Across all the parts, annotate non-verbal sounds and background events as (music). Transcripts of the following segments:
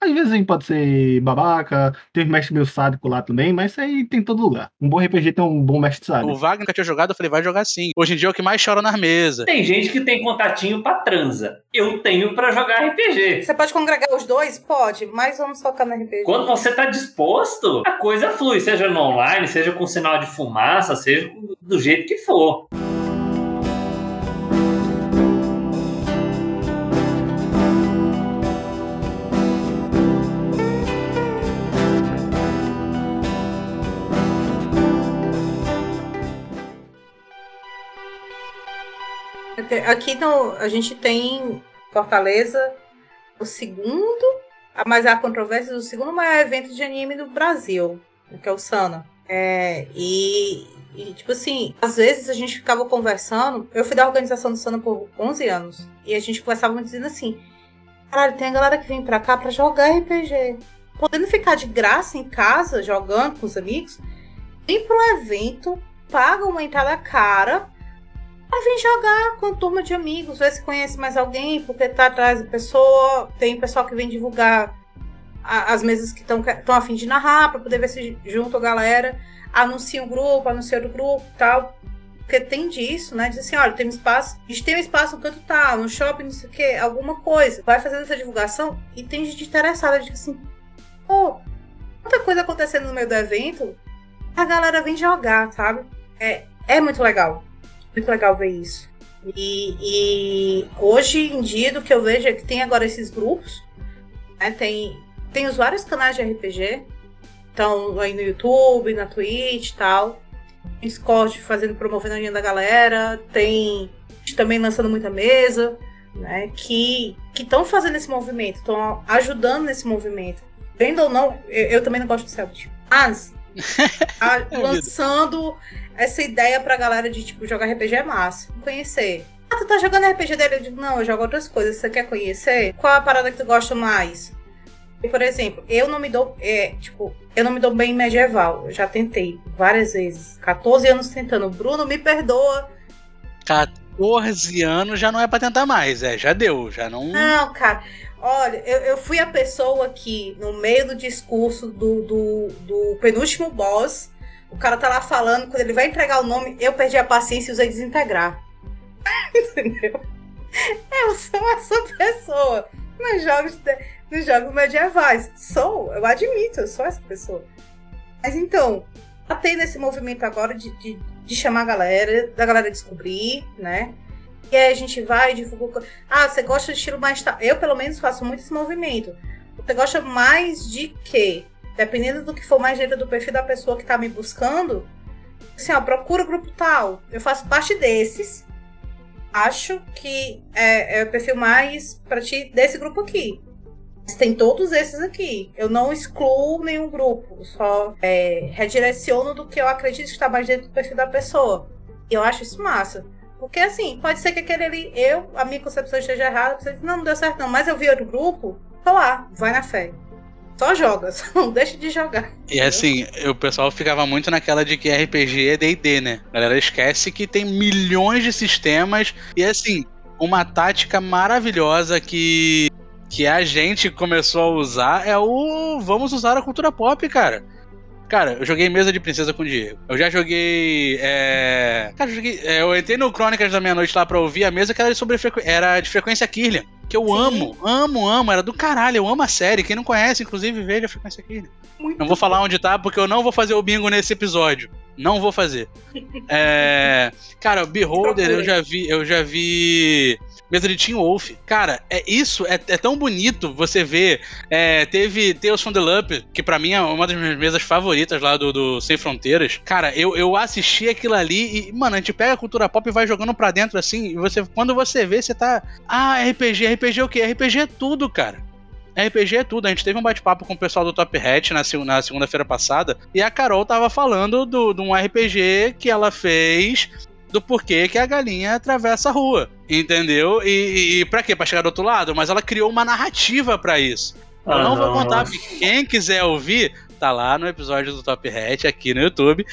Às vezes a gente pode ser babaca, tem um mestre meio sádico lá também, mas isso aí tem em todo lugar. Um bom RPG tem um bom mestre sádico. O Wagner que eu tinha jogado, eu falei, vai jogar sim. Hoje em dia é o que mais chora na mesa. Tem gente que tem contatinho pra transa. Eu tenho pra jogar RPG. Você pode congregar os dois? Pode, mas vamos focar no RPG. Quando você tá disposto, a coisa flui, seja no online, seja com sinal de fumaça, seja do jeito que for. Aqui no, a gente tem Fortaleza, o segundo, mas a controvérsia do segundo maior evento de anime do Brasil, que é o Sana. É, e, e, tipo assim, às vezes a gente ficava conversando. Eu fui da organização do Sana por 11 anos. E a gente conversava dizendo assim: caralho, tem a galera que vem pra cá pra jogar RPG. Podendo ficar de graça em casa, jogando com os amigos, vem pro evento, paga uma entrada cara Aí vem jogar com turma de amigos, ver se conhece mais alguém, porque tá atrás da pessoa. Tem pessoal que vem divulgar a, as mesas que estão a fim de narrar, para poder ver se junto a galera. Anuncia um grupo, anuncia outro grupo e tal. Porque tem disso, né? Diz assim, olha, tem um espaço, a gente tem um espaço no canto tal, no shopping, não sei o quê, alguma coisa. Vai fazendo essa divulgação e tem gente interessada, diz assim, pô, tanta coisa acontecendo no meio do evento, a galera vem jogar, sabe? É, é muito legal muito legal ver isso. E, e, hoje em dia, do que eu vejo é que tem agora esses grupos, né? tem, tem os vários canais de RPG, então aí no YouTube, na Twitch e tal. Discord fazendo, promovendo a linha da galera, tem também lançando muita mesa, né? Que estão fazendo esse movimento, estão ajudando nesse movimento. Vendo ou não, eu, eu também não gosto de Celtic. Mas a, (laughs) lançando essa ideia pra galera de, tipo, jogar RPG é massa. Conhecer. Ah, tu tá jogando RPG dele? Eu digo, não, eu jogo outras coisas. Você quer conhecer? Qual a parada que tu gosta mais? E, por exemplo, eu não me dou. É, tipo, eu não me dou bem em medieval. Eu já tentei várias vezes. 14 anos tentando. Bruno, me perdoa. 14 anos já não é pra tentar mais, é. Já deu, já não. Não, cara. Olha, eu, eu fui a pessoa que, no meio do discurso do, do, do penúltimo boss, o cara tá lá falando, quando ele vai entregar o nome, eu perdi a paciência e usei desintegrar. (laughs) Entendeu? Eu sou essa pessoa nos jogos, de, nos jogos medievais. Sou, eu admito, eu sou essa pessoa. Mas então, tá tendo esse movimento agora de, de, de chamar a galera, da galera descobrir, né? E aí a gente vai divulga. Ah, você gosta de estilo mais. Eu, pelo menos, faço muito esse movimento. Você gosta mais de quê? dependendo do que for mais dentro do perfil da pessoa que está me buscando, assim, ó, procura o grupo tal. Eu faço parte desses. Acho que é, é o perfil mais para ti desse grupo aqui. Tem todos esses aqui. Eu não excluo nenhum grupo, só é, redireciono do que eu acredito que está mais dentro do perfil da pessoa. Eu acho isso massa. Porque assim, pode ser que aquele ali, eu, a minha concepção esteja errada, você diz, não, não deu certo não, mas eu vi outro grupo, tô lá, vai na fé. Só joga, (laughs) só não deixa de jogar. E assim, o pessoal ficava muito naquela de que RPG é DD, né? A galera esquece que tem milhões de sistemas e assim, uma tática maravilhosa que que a gente começou a usar é o vamos usar a cultura pop, cara. Cara, eu joguei mesa de princesa com o Diego. Eu já joguei. É... Cara, eu, joguei, é, eu entrei no Crônicas da Meia-Noite lá pra ouvir a mesa que era, sobre frequ... era de frequência Kirlian. Que eu Sim. amo, amo, amo. Era do caralho. Eu amo a série. Quem não conhece, inclusive, veja a frequência Kirlian. Muito não vou falar onde tá, porque eu não vou fazer o bingo nesse episódio. Não vou fazer. é... Cara, Beholder, eu já vi. Eu já vi mesa de Team Wolf. Cara, é isso, é, é tão bonito você ver. É, teve Tales from the Loop, que para mim é uma das minhas mesas favoritas lá do, do Sem Fronteiras. Cara, eu, eu assisti aquilo ali e, mano, a gente pega a cultura pop e vai jogando pra dentro assim. E você, quando você vê, você tá. Ah, RPG, RPG é o quê? RPG é tudo, cara. RPG é tudo. A gente teve um bate-papo com o pessoal do Top Hat na, na segunda-feira passada e a Carol tava falando do, de um RPG que ela fez do porquê que a galinha atravessa a rua, entendeu? E, e para quê? Para chegar do outro lado? Mas ela criou uma narrativa para isso. Eu ah, não, não vou contar, quem quiser ouvir, tá lá no episódio do Top Hat aqui no YouTube.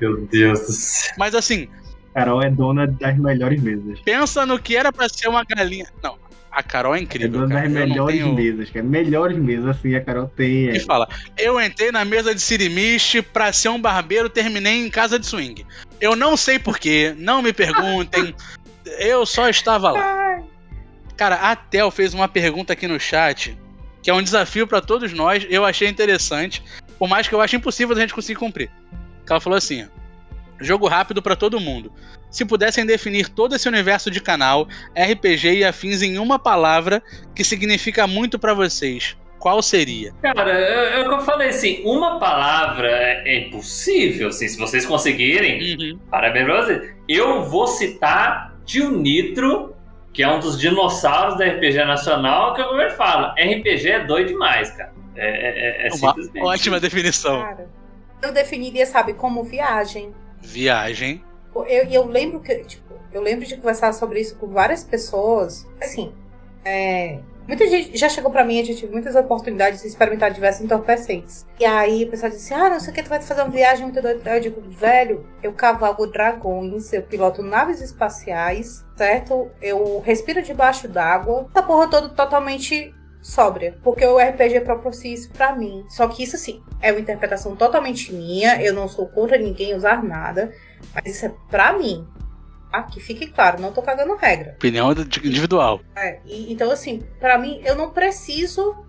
Meu Deus do céu. Mas assim. Carol é dona das melhores mesas. Pensa no que era para ser uma galinha. Não, A Carol é É incrível, uma das melhores tenho... mesas, cara. Melhores mesas, assim, a Carol tem. E É. fala, eu entrei na mesa de Sirimiche pra ser um barbeiro, terminei em casa de swing. Eu não sei porquê, não me perguntem, (laughs) eu só estava lá. Cara, a Tel fez uma pergunta aqui no chat, que é um desafio pra todos nós, eu achei interessante, por mais que eu ache impossível da gente conseguir cumprir. Ela falou assim, jogo rápido pra todo mundo. Se pudessem definir todo esse universo de canal, RPG e afins em uma palavra que significa muito pra vocês, qual seria? Cara, é é o que eu falei, assim, uma palavra é impossível, assim, se vocês conseguirem, Uhum. parabéns pra vocês. Eu vou citar Tio Nitro, que é um dos dinossauros da RPG Nacional, que eu falo, RPG é doido demais, cara. É, é- é- é Uma simplesmente ótima definição. Cara, eu definiria, sabe, como viagem. Viagem. Eu, eu lembro que, tipo, eu lembro de conversar sobre isso com várias pessoas. Assim, é, muita gente já chegou pra mim, eu já tive muitas oportunidades de experimentar diversos entorpecentes. E aí o pessoal disse: Ah, não sei o que, tu vai fazer uma viagem muito doida. Eu digo, velho, eu cavalgo dragões, eu piloto naves espaciais, certo? Eu respiro debaixo d'água. Essa porra toda totalmente sóbria. Porque o RPG propicia isso pra mim. Só que isso, assim, é uma interpretação totalmente minha. Eu não sou contra ninguém usar nada. Mas isso é pra mim. Que fique claro, não tô cagando regra. Opinião individual. É, e- então, assim, pra mim, eu não preciso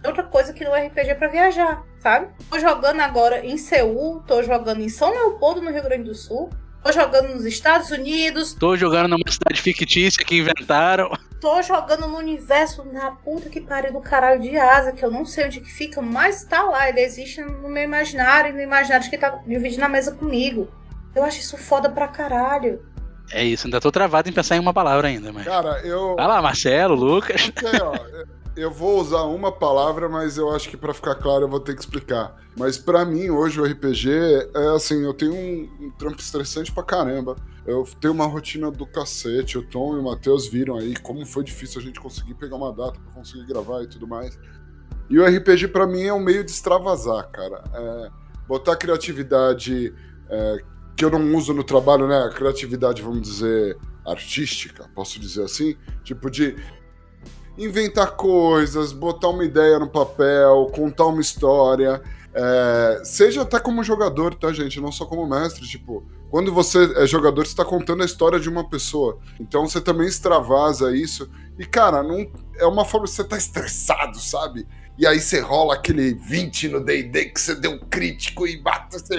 de outra coisa que no RPG pra viajar, sabe? Tô jogando agora em Seul, tô jogando em São Leopoldo, no Rio Grande do Sul, tô jogando nos Estados Unidos, Tô jogando numa cidade fictícia que inventaram. tô jogando no universo na puta que pariu do caralho de asa, que eu não sei onde que fica, mas tá lá, ele existe no meu imaginário, e no imaginário de quem tá dividindo a mesa comigo. Eu acho isso foda pra caralho. É isso, ainda tô travado em pensar em uma palavra ainda, mas. Cara, eu. Vai lá, Marcelo, Lucas. Ok, ó, (laughs) eu vou usar uma palavra, mas eu acho que pra ficar claro eu vou ter que explicar. Mas pra mim, hoje, o RPG é assim: eu tenho um, um trampo estressante pra caramba. Eu tenho uma rotina do cacete. O Tom e o Matheus viram aí como foi difícil a gente conseguir pegar uma data pra conseguir gravar e tudo mais. E o RPG pra mim é um meio de extravasar, cara. É, botar criatividade é, que eu não uso no trabalho, né? A criatividade, vamos dizer, artística, posso dizer assim? Tipo de inventar coisas, botar uma ideia no papel, contar uma história. é, seja até como jogador, tá, gente? Não só como mestre. Tipo, quando você é jogador, você tá contando a história de uma pessoa. Então você também extravasa isso. E, cara, não, é uma forma você tá estressado, sabe? E aí você rola aquele 20 no D&D que você deu um crítico e bate, você...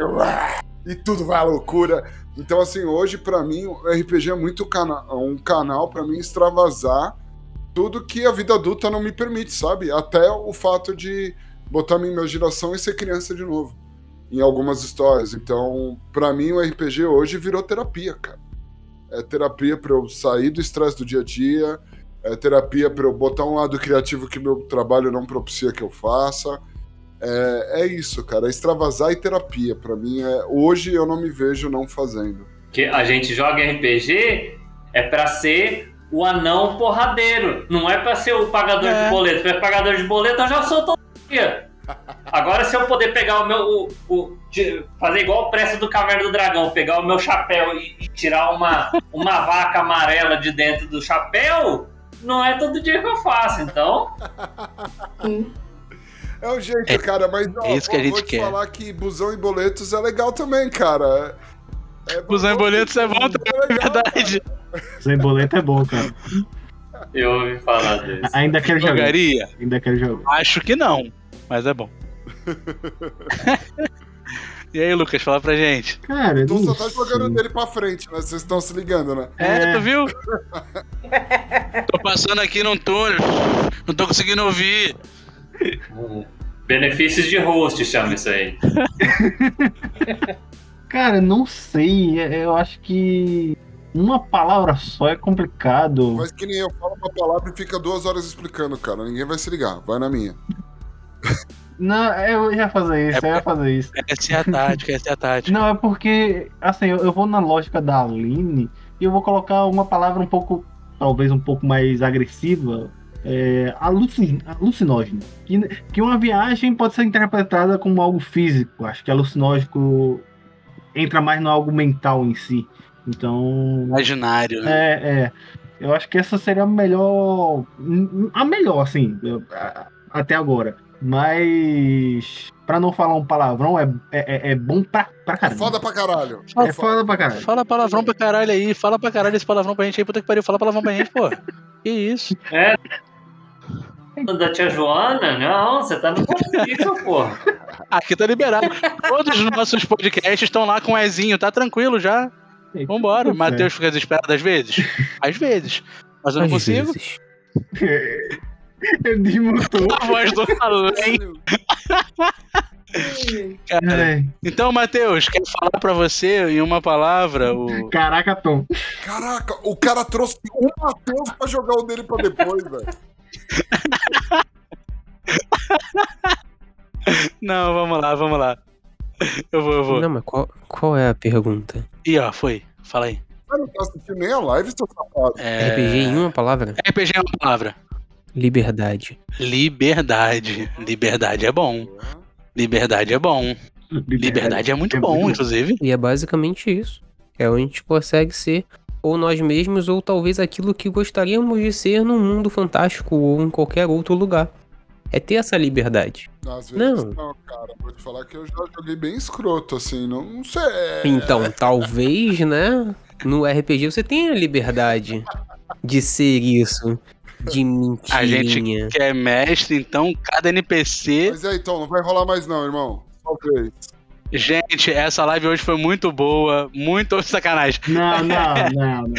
E tudo vai à loucura. Então, assim, hoje, pra mim, o RPG é muito cana um canal pra mim extravasar tudo que a vida adulta não me permite, sabe? Até o fato de botar minha imaginação e ser criança de novo em algumas histórias. Então, pra mim, o RPG hoje virou terapia, cara. É terapia pra eu sair do estresse do dia a dia, é terapia pra eu botar um lado criativo que meu trabalho não propicia que eu faça. É, é isso, cara. É extravasar e terapia. Pra mim, é, hoje eu não me vejo não fazendo. Que a gente joga RPG é pra ser o anão porradeiro. Não é pra ser o pagador É. de boleto. Se é pagador de boleto, eu já sou todo dia. Agora, se eu poder pegar o meu. O, o- de- fazer igual o preço do Caverna do Dragão, pegar o meu chapéu e, e tirar uma, uma vaca amarela de dentro do chapéu, não é todo dia que eu faço. Então, É o jeito, É- cara, mas ó, é isso que a vou- gente vou te quer. falar que busão e boletos é legal também, cara. É, Busão e boletos é bom também, é legal, Verdade. Sem boleto é bom, cara. eu ouvi falar disso. Ainda quero jogar. Jogaria? Ainda quero jogar. Acho que não, mas é bom. (laughs) e aí, Lucas, fala pra gente. Cara, Então não só tá jogando dele pra frente, né? Vocês estão se ligando, né? É, É. tu viu? (laughs) tô passando aqui num túnel, não tô conseguindo ouvir. Benefícios de host chama isso aí. (laughs) Cara, não sei. é- Eu acho que uma palavra só é complicado. Mas que nem eu falo uma palavra e fica duas horas explicando, cara. Ninguém vai se ligar. Vai na minha. Não, eu ia fazer isso, É eu ia fazer isso. Essa é a tática, essa é a tática. Não, é porque, assim, eu, eu vou na lógica da Aline e eu vou colocar uma palavra um pouco, talvez um pouco mais agressiva, é, alucin, alucinógeno. Que, que uma viagem pode ser interpretada como algo físico. Acho que alucinógeno entra mais no algo mental em si. Então, Imaginário, né? é, é. Eu acho que essa seria a melhor. A melhor, assim, até agora. Mas. Pra não falar um palavrão, é, é, é bom pra, pra caralho. Foda pra caralho. É foda pra caralho. Fala palavrão pra caralho aí. Fala pra caralho esse palavrão pra gente aí. Puta que pariu. Fala palavrão pra gente, pô. (laughs) Que isso? É. Da tia Joana? Não, você tá no conflito, pô. Aqui tá liberado. Todos os nossos podcasts estão lá com o Ezinho. Tá tranquilo já. Vambora. Matheus fica desesperado às vezes? Às vezes. Mas eu não Às consigo. vezes. Ele desmutou. A voz do além. Cara, É. Então, Matheus, quer falar pra você em uma palavra o. Caraca, Tom. Caraca, o cara trouxe o Matheus pra jogar o dele pra depois, velho. Não, vamos lá, vamos lá. Eu vou, eu vou. Não, mas qual, qual é a pergunta? Ih, ó, foi. Fala aí. Mas não tá assistindo nem a live, seu safado. É... RPG em uma palavra? RPG é uma palavra. Liberdade. Liberdade. Liberdade é bom. Liberdade é bom. Liberdade é muito bom, inclusive. E é basicamente isso. É onde a gente consegue ser ou nós mesmos, ou talvez aquilo que gostaríamos de ser num mundo fantástico ou em qualquer outro lugar. É ter essa liberdade. Às vezes Não. não. cara. Vou te falar que eu já joguei bem escroto, assim. Não, não sei. Então, talvez, né? No RPG você tenha a liberdade de ser isso. De A gente mentirinha. que é mestre, então cada NPC. Mas aí, então, não vai rolar mais não, irmão. Talvez. Gente, essa live hoje foi muito boa. Muito (laughs) sacanagem. Não, não, (laughs) não, não.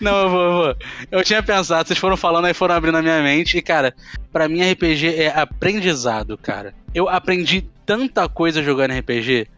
Não, eu vou, eu vou. Eu tinha pensado, vocês foram falando aí, foram abrindo a minha mente. E, cara, pra mim RPG é aprendizado, cara. Eu aprendi tanta coisa jogando RPG.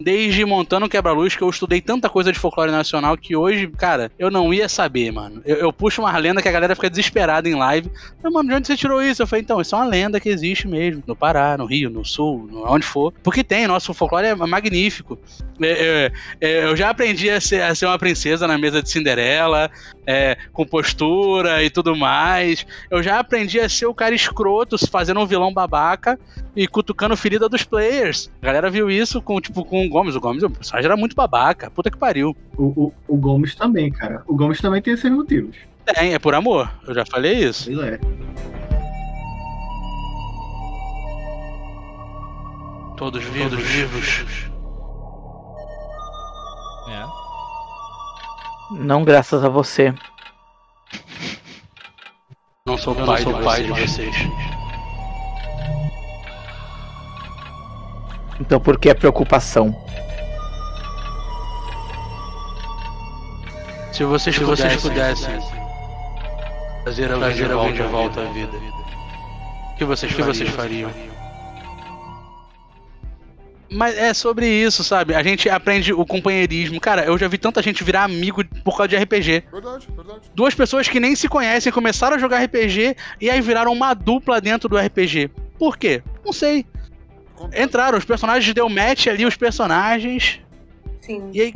Desde montando o quebra-luz, que eu estudei tanta coisa de folclore nacional que hoje, cara, eu não ia saber, mano. Eu, eu puxo uma lenda que a galera fica desesperada em live. Mas, mano, de onde você tirou isso? Eu falei, então, isso é uma lenda que existe mesmo. No Pará, no Rio, no Sul, onde for. Porque tem, nosso folclore é magnífico. É, é, é, eu já aprendi a ser, a ser uma princesa na mesa de Cinderela, é, com postura e tudo mais. Eu já aprendi a ser o cara escroto, fazendo um vilão babaca e cutucando ferida dos players. A galera viu isso com, tipo, com o Gomes. O Gomes, o personagem era muito babaca. Puta que pariu. O, o, o Gomes também, cara. O Gomes também tem esses motivos. Tem, é por amor. Eu já falei isso. Ele é. Todos vivos. Todos vivos. É. Não graças a você. Não sou pai, sou pai de vocês. Então por que a preocupação? Se vocês, Se vocês pudessem trazer alguém de volta, de volta à vida, o que vocês, que vocês fariam? Mas é sobre isso, sabe? A gente aprende o companheirismo. Cara, eu já vi tanta gente virar amigo por causa de RPG. Verdade, verdade. Duas pessoas que nem se conhecem começaram a jogar RPG e aí viraram uma dupla dentro do RPG. Por quê? Não sei. Entraram, os personagens deu match ali, os personagens. Sim. E aí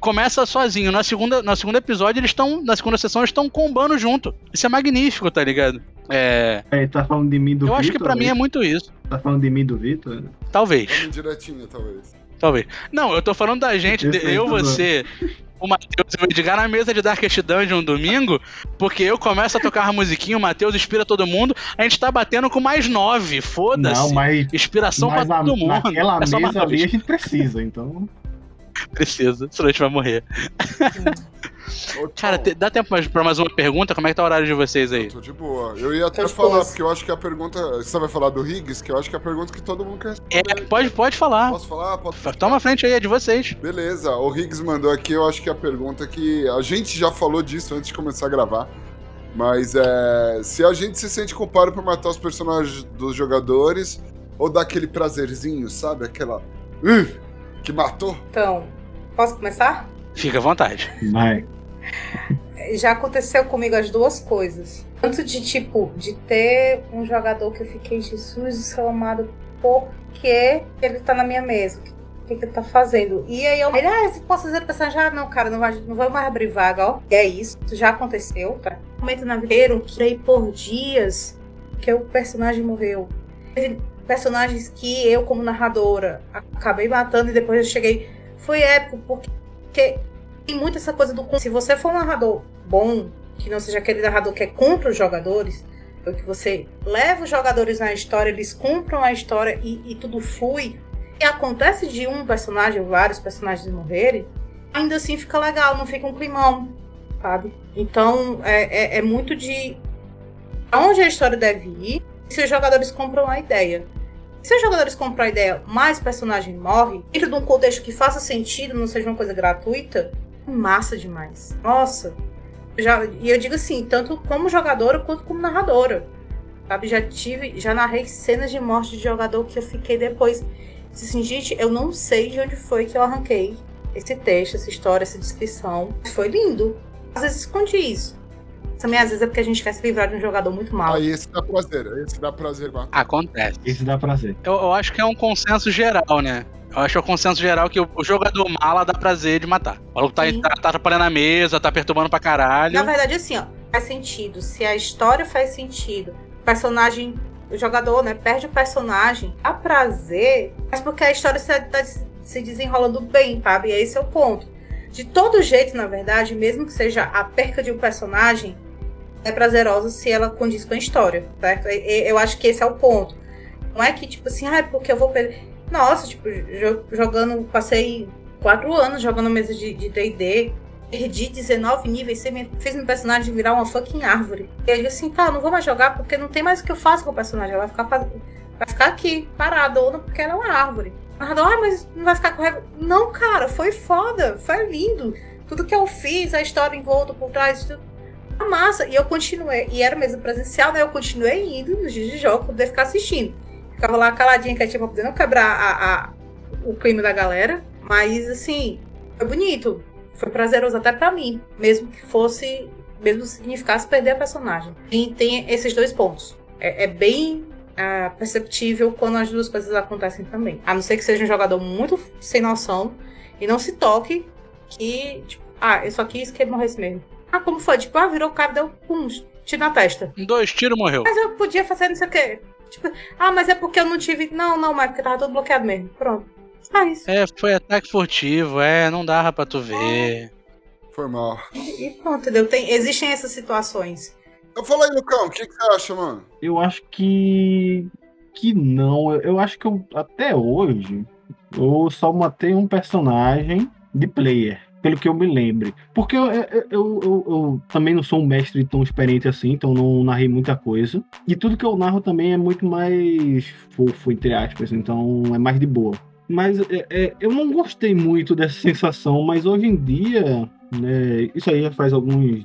começa sozinho. Na segunda, na segundo episódio, eles estão. Na segunda sessão, eles estão combando junto. Isso é magnífico, tá ligado? É. É, tá falando de mim do Eu Vitor? acho que pra mim é muito isso. Tá falando de mim do Vitor? Talvez. Vamos direitinho, talvez. Talvez. Não, eu tô falando da gente, eu, você, o Matheus e o Edgar na mesa de Darkest Dungeon um domingo, porque eu começo a tocar a musiquinha, o Matheus inspira todo mundo, a gente tá batendo com mais nove, Não, foda-se. mas, Inspiração mas pra na, todo mundo. naquela É mesa ali a gente precisa, então. (laughs) Precisa, senão a gente vai morrer. (laughs) Cara, te- dá tempo pra mais uma pergunta? Como é que tá o horário de vocês aí? eu tô de boa. Eu ia até falar, boa. porque eu acho que a pergunta. Você vai falar do Higgs, que eu acho que é a pergunta que todo mundo quer responder. É, pode, pode falar. Posso falar? Pode... Toma a frente aí, é de vocês. Beleza, o Higgs mandou aqui, eu acho que a pergunta que. A gente já falou disso antes de começar a gravar. Mas é. Se a gente se sente culpado por matar os personagens dos jogadores, ou dá aquele prazerzinho, sabe? Aquela. "Ih", que matou? Então, posso começar? Fica à vontade. Vai. Já aconteceu comigo as duas coisas. Tanto de tipo, de ter um jogador que eu fiquei, Jesus, exclamado, por que ele tá na minha mesa? O que, que ele tá fazendo? E aí eu. Ele, ah, você posso fazer o personagem? Ah, não, cara, não vai, não vai mais abrir vaga, ó. E é isso. Já aconteceu, tá? Um momento na vida que aí por dias que o personagem morreu. Teve personagens que eu, como narradora, acabei matando e depois eu cheguei. Foi épico, porque tem muito essa coisa do. Se você for um narrador bom, que não seja aquele narrador que é contra os jogadores, ou que você leva os jogadores na história, eles compram a história e, e tudo flui, e acontece de um personagem, ou vários personagens morrerem, ainda assim fica legal, não fica um climão, sabe? Então é, é, é muito de aonde a história deve ir se os jogadores compram a ideia. Se os jogadores compram a ideia, mais personagem morre, dentro de um contexto que faça sentido, não seja uma coisa gratuita, massa demais. Nossa. Já, e eu digo assim, tanto como jogadora quanto como narradora. Sabe? Já tive, já narrei cenas de morte de jogador que eu fiquei depois. Assim, gente, eu não sei de onde foi que eu arranquei esse texto, essa história, essa descrição. Foi lindo. Às vezes escondi isso. Também às vezes é porque a gente quer se livrar de um jogador muito mal. Aí esse dá prazer, esse dá prazer. bater. Acontece. Esse dá prazer. Eu, eu acho que é um consenso geral, né? Eu acho que é o consenso geral que o, jogador mala dá prazer de matar. O maluco tá, tá, tá atrapalhando a mesa, tá perturbando pra caralho. Na verdade, assim, ó, faz sentido. Se a história faz sentido, o personagem, o jogador, né, perde o personagem, a prazer, mas porque a história se, tá se desenrolando bem, sabe? E esse é o ponto. De todo jeito, na verdade, mesmo que seja a perca de um personagem, é prazerosa se ela condiz com a história, certo? Eu acho que esse é o ponto. Não é que, tipo assim, ah, porque eu vou perder. Nossa, tipo, jo- jogando, passei quatro anos jogando mesa de D&D, perdi 19 níveis, você me- fez meu personagem virar uma fucking árvore. E aí eu assim, tá, não vou mais jogar porque não tem mais o que eu faço com o personagem, ela vai ficar, vai ficar aqui, paradona, porque ela é uma árvore. Ah, mas não vai ficar correndo. Não, cara, foi foda, foi lindo. Tudo que eu fiz, a história em volta, por trás, tudo. Tá massa. E eu continuei, e era mesa presencial, né? Eu continuei indo nos dias de jogo pra poder ficar assistindo. Ficava lá caladinha, quietinha pra poder não quebrar a, a- o clima da galera. Mas, assim, foi bonito. Foi prazeroso até pra mim. Mesmo que fosse. Mesmo significasse perder a personagem. E tem esses dois pontos. É, é bem ah, perceptível quando as duas coisas acontecem também. A não ser que seja um jogador muito sem noção e não se toque que, tipo, ah, eu só quis que ele morresse mesmo. Ah, como foi? Tipo, ah, virou o cara, deu um tiro na testa. Dois tiros morreu. Mas eu podia fazer não sei o quê. Tipo, ah, mas é porque eu não tive. Não, não, mas é porque tava tudo bloqueado mesmo. Pronto. Só isso. É, foi ataque furtivo, é, não dava pra tu ver. Foi mal. E pronto, entendeu? Tem, existem essas situações. Eu falo aí, Lucão, o que, que você acha, mano? Eu acho que. que não. Eu, eu acho que eu, até hoje eu só matei um personagem de player. Pelo que eu me lembre. Porque eu, eu, eu, eu- eu também não sou um mestre tão experiente assim, então não narrei muita coisa. E tudo que eu narro também é muito mais fofo, entre aspas, então é mais de boa. Mas é, é, eu não gostei muito dessa sensação, mas hoje em dia, né, isso aí já faz alguns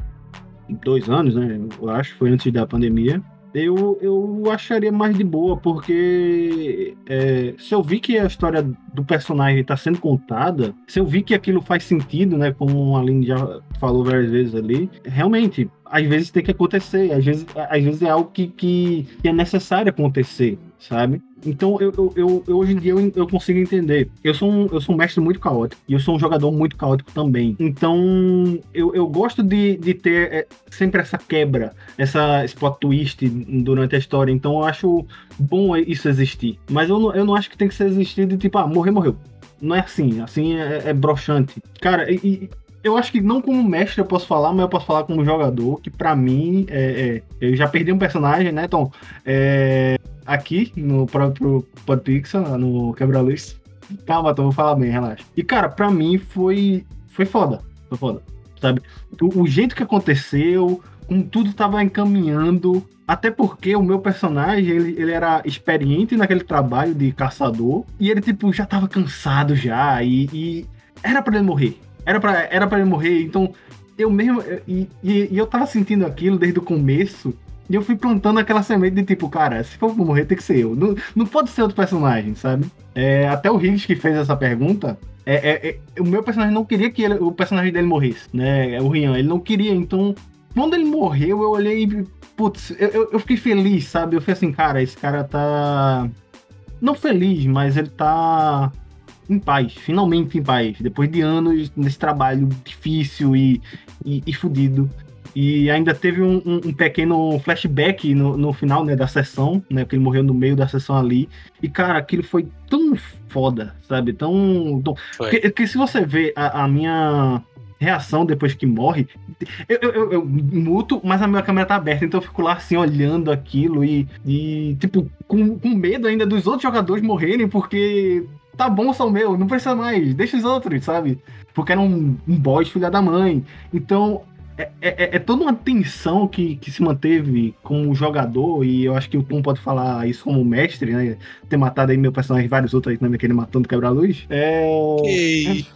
dois anos, né? Eu acho, foi antes da pandemia. Eu, eu acharia mais de boa, porque é, se eu vi que a história do personagem está sendo contada, se eu vi que aquilo faz sentido, né? Como a Aline já falou várias vezes ali, realmente, às vezes tem que acontecer, às vezes, às vezes é algo que, que, é necessário acontecer, sabe? Então, eu, eu, eu- eu- hoje em dia eu, eu consigo entender. Eu sou, um, eu sou um mestre muito caótico e eu sou um jogador muito caótico também. Então, eu, eu gosto de, de ter é, sempre essa quebra, essa esse plot twist durante a história. Então, eu acho bom isso existir. Mas eu não, eu não acho que tem que ser existir de tipo, ah, morrer, morreu. Não é assim. Assim é, é broxante. Cara, e, e eu acho que não como mestre eu posso falar, mas eu posso falar como jogador, que pra mim, é, é, eu já perdi um personagem, né, Tom? É, aqui no próprio Podpixel, no Quebra-Luz. Calma, Tom, vou falar bem, relaxa. E, cara, pra mim foi, foi foda. Foi foda, sabe? O, o jeito que aconteceu, como tudo tava encaminhando, até porque o meu personagem, ele, ele era experiente naquele trabalho de caçador, e ele, tipo, já tava cansado já, e, e era pra ele morrer. Era pra, era pra ele morrer, então eu mesmo. E, e, e eu tava sentindo aquilo desde o começo. E eu fui plantando aquela semente de tipo, cara, se for morrer, tem que ser eu. Não, não pode ser outro personagem, sabe? É, até o Higgs que fez essa pergunta. É, é- é- o meu personagem não queria que ele- o personagem dele morresse, né? O Rian, ele não queria. Então, quando ele morreu, eu olhei e. Putz, eu, eu, fiquei feliz, sabe? Eu falei assim, cara, esse cara tá. Não feliz, mas ele tá em paz, finalmente em paz, depois de anos nesse trabalho difícil e, e, e fudido. E ainda teve um, um- um pequeno flashback no, no final né, da sessão, né? Porque ele morreu no meio da sessão ali. E, cara, aquilo foi tão foda, sabe? Tão. tão... Porque se você vê a, a minha reação depois que morre. Eu, eu, eu, eu muto, mas a minha câmera tá aberta, então eu fico lá assim, olhando aquilo e, e tipo, com, com medo ainda dos outros jogadores morrerem, porque tá bom, são meu, não precisa mais, deixa os outros, sabe? Porque era um, um boss filha da mãe. Então, é, é, é, toda uma tensão que, que se manteve como jogador, e eu acho que o Tom pode falar isso como mestre, né? Ter matado aí meu personagem e vários outros aí também, que ele matando quebra-luz. É...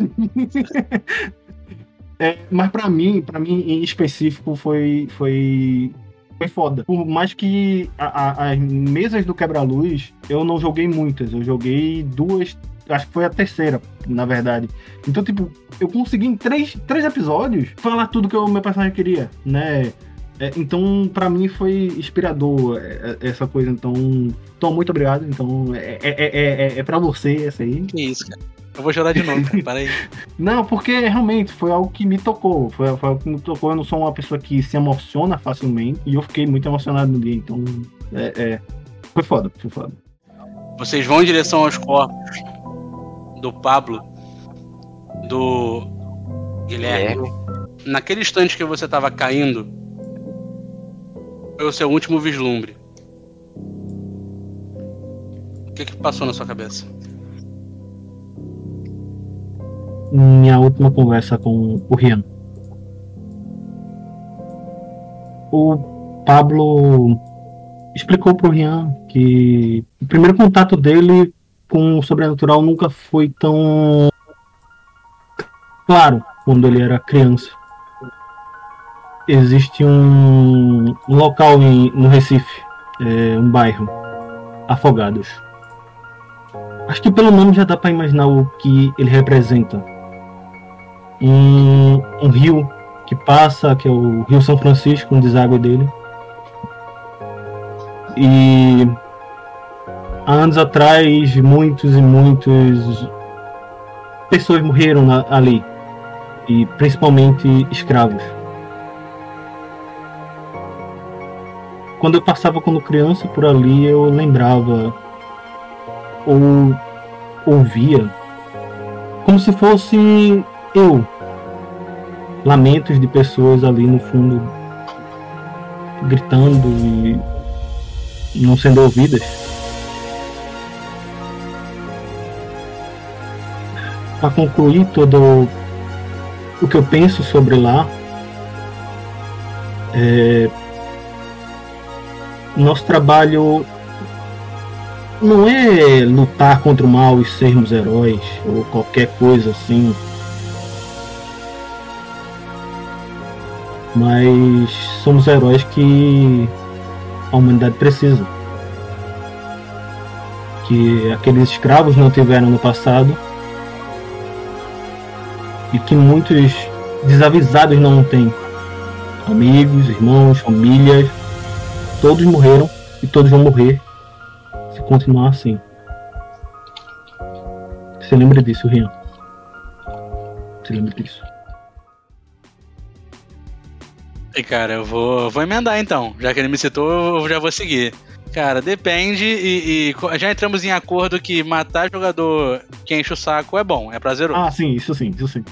(laughs) é. Mas para mim, para mim em específico, foi, foi, foi foda. Por mais que a, a, as mesas do quebra-luz, eu não joguei muitas. Eu joguei duas, acho que foi a terceira, na verdade. Então, tipo, eu consegui em três, três episódios falar tudo que o meu personagem queria, né? É, então, para mim foi inspirador é, é, essa coisa. Então, Tom, muito obrigado. Então, é, é, é, é pra você essa aí. Que isso, cara. Eu vou chorar de novo, cara. Para aí. (laughs) não, porque realmente foi algo que me tocou. Foi, foi algo que me tocou. Eu não sou uma pessoa que se emociona facilmente. E eu fiquei muito emocionado no dia. Então, é, é, foi foda, foi foda. Vocês vão em direção aos corpos do Pablo, do Guilherme. Naquele instante que você estava caindo, foi o seu último vislumbre. O que, que passou na sua cabeça? Minha última conversa com o Rian. O Pablo explicou pro Rian que o primeiro contato dele com o sobrenatural nunca foi tão claro quando ele era criança. Existe um, um local em, no Recife, é, um bairro, Afogados. Acho que pelo nome já dá para imaginar o que ele representa. Um, um rio que passa, que é o Rio São Francisco, um deságua dele. E há anos atrás, muitos e muitos pessoas morreram na, ali, e principalmente escravos. Quando eu passava quando criança por ali, eu lembrava ou ouvia como se fosse eu, lamentos de pessoas ali no fundo gritando e não sendo ouvidas. para concluir todo o que eu penso sobre lá, é, nosso trabalho não é lutar contra o mal e sermos heróis ou qualquer coisa assim. Mas somos heróis que a humanidade precisa. Que aqueles escravos não tiveram no passado e que muitos desavisados não têm. Amigos, irmãos, famílias, todos morreram e todos vão morrer se continuar assim. Você lembra disso, Rian? Você lembra disso? E cara, eu vou, vou emendar então. Já que ele me citou, eu já vou seguir. Cara, depende e, e, já entramos em acordo que matar jogador que enche o saco é bom, é prazeroso. Ah, sim, isso sim, isso sim.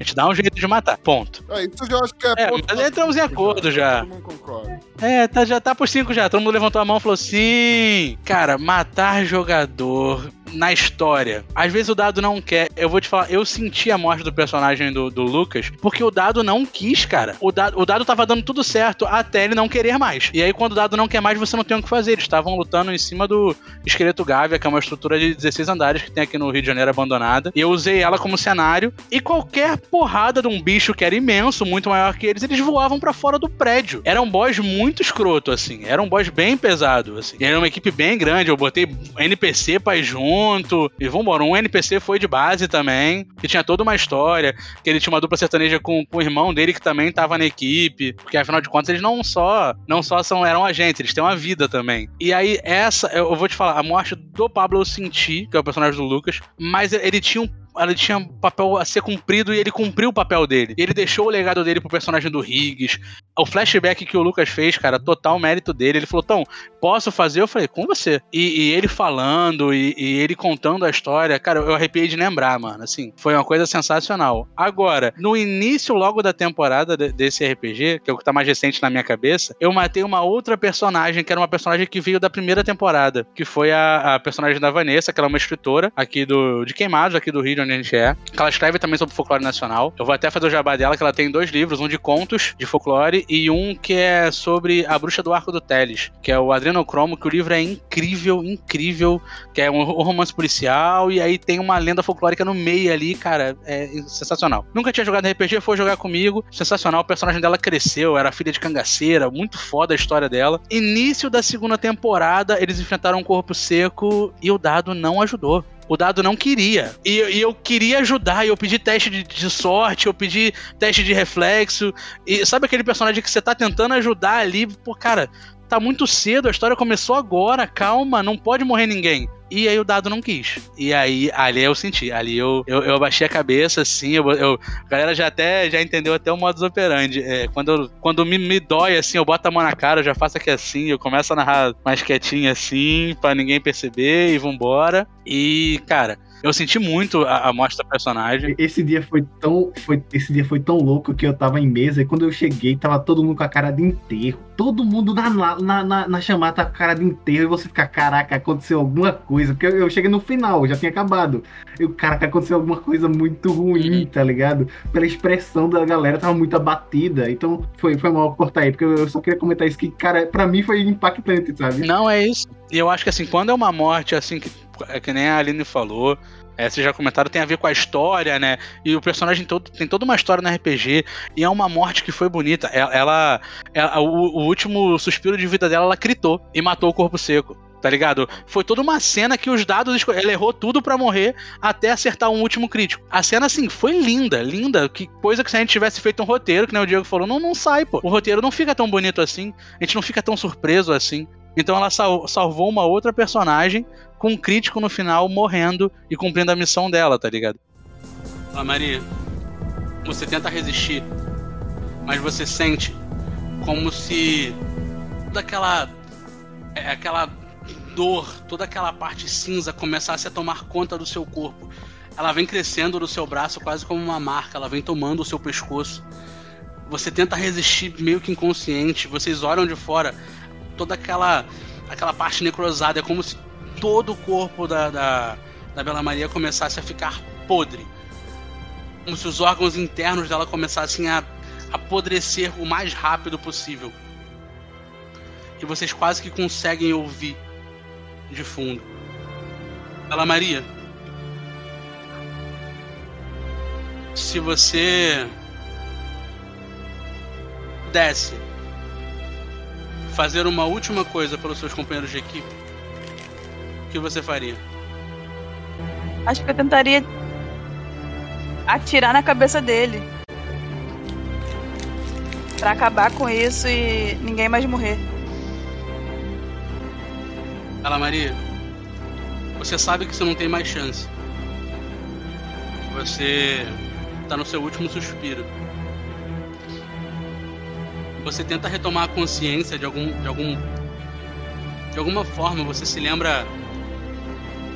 A gente dá um jeito de matar, ponto. É, isso eu acho que é, é ponto. Mas entramos em acordo já. já. É, tá, já tá por cinco já. Todo mundo levantou a mão e falou: sim. Cara, matar jogador na história. Às vezes o dado não quer. Eu vou te falar, eu senti a morte do personagem do, do Lucas, porque o dado não quis, cara. O dado, o dado tava dando tudo certo até ele não querer mais. E aí, quando o dado não quer mais, você não tem o que fazer. Eles estavam lutando em cima do esqueleto Gávea, que é uma estrutura de 16 andares que tem aqui no Rio de Janeiro abandonada. E eu usei ela como cenário. E qualquer porrada de um bicho que era imenso, muito maior que eles, eles voavam para fora do prédio. Era um boss muito escroto, assim. Era um boss bem pesado, assim. E era uma equipe bem grande. Eu botei NPC pra junto junto. E vambora. Um NPC foi de base também, que tinha toda uma história, que ele tinha uma dupla sertaneja com, com o irmão dele que também tava na equipe. Porque afinal de contas, eles não só não só são, eram agentes, eles têm uma vida também. E aí, essa, eu vou te falar, a morte do Pablo eu senti, que é o personagem do Lucas, mas ele tinha um ela tinha um papel a ser cumprido e ele cumpriu o papel dele. Ele deixou o legado dele pro personagem do Higgs. O flashback que o Lucas fez, cara, total mérito dele. Ele falou: Tom, posso fazer? Eu falei, com você. E, e ele falando e, e, ele contando a história, cara, eu arrepiei de lembrar, mano. Assim, foi uma coisa sensacional. Agora, no início logo da temporada de, desse RPG, que é o que tá mais recente na minha cabeça, eu matei uma outra personagem, que era uma personagem que veio da primeira temporada, que foi a, a personagem da Vanessa, que ela é uma escritora aqui do de Queimados, aqui do Rio, onde a gente é. Ela escreve também sobre folclore nacional. Eu vou até fazer o jabá dela, que ela tem dois livros, um de contos de folclore e um que é sobre a bruxa do arco do Teles, que é o Adrenocromo, que o livro é incrível, incrível, que é um romance policial e aí tem uma lenda folclórica no meio ali, cara, é sensacional. Nunca tinha jogado RPG, foi jogar comigo, sensacional. O personagem dela cresceu, era filha de cangaceira, muito foda a história dela. Início da segunda temporada, eles enfrentaram um corpo seco e o dado não ajudou o dado não queria. E, e, eu queria ajudar, e eu pedi teste de, de, sorte, eu pedi teste de reflexo. E sabe aquele personagem que você tá tentando ajudar ali? Pô, cara, tá muito cedo, a história começou agora, calma, não pode morrer ninguém. E aí o dado não quis. E aí, ali eu senti. Ali eu, eu, eu abaixei a cabeça, assim. Eu, eu, a galera já até já entendeu até o modus operandi. É, quando eu, quando me, me dói, assim, eu boto a mão na cara, eu já faço aqui assim. Eu começo a narrar mais quietinho, assim, para ninguém perceber e vambora. E, cara, eu senti muito a, a mostra do personagem. Esse dia foi tão. Foi, esse dia foi tão louco que eu tava em mesa e quando eu cheguei, tava todo mundo com a cara de enterro. Todo mundo na, na, na, na chamada tá com a cara de enterro e você fica, caraca, aconteceu alguma coisa. Porque eu, eu cheguei no final, já tinha acabado. E o caraca, aconteceu alguma coisa muito ruim, uhum. tá ligado? Pela expressão da galera, tava muito abatida. Então foi, foi mal cortar aí, porque eu só queria comentar isso que, cara, pra mim foi impactante, sabe? Não, é isso. E eu acho que assim, quando é uma morte assim que é que nem a Aline falou. É, vocês já comentaram, tem a ver com a história, né? E o personagem todo, tem toda uma história no RPG. E é uma morte que foi bonita. Ela, ela, ela o, o, último suspiro de vida dela, ela gritou e matou o corpo seco. Tá ligado? Foi toda uma cena que os dados. Ela errou tudo para morrer até acertar um último crítico. A cena, assim, foi linda, linda. Que coisa que se a gente tivesse feito um roteiro, que nem o Diego falou, não, não sai, pô. O roteiro não fica tão bonito assim. A gente não fica tão surpreso assim. Então ela sal salvou uma outra personagem com um crítico no final morrendo e cumprindo a missão dela, tá ligado? Ah, Maria, você tenta resistir, mas você sente como se toda aquela é, aquela dor, toda aquela parte cinza começasse a tomar conta do seu corpo. Ela vem crescendo no seu braço quase como uma marca, ela vem tomando o seu pescoço. Você tenta resistir meio que inconsciente, vocês olham de fora, toda aquela aquela parte necrosada. É como se todo o corpo da, da, da Bela Maria começasse a ficar podre. Como se os órgãos internos dela começassem a apodrecer o mais rápido possível. E vocês quase que conseguem ouvir de fundo. Bela Maria. Se você desce fazer uma última coisa pelos seus companheiros de equipe, o que você faria? Acho que eu tentaria atirar na cabeça dele. Pra acabar com isso e ninguém mais morrer. Ela Maria, você sabe que você não tem mais chance. Você tá no seu último suspiro você tenta retomar a consciência de algum de algum de alguma forma você se lembra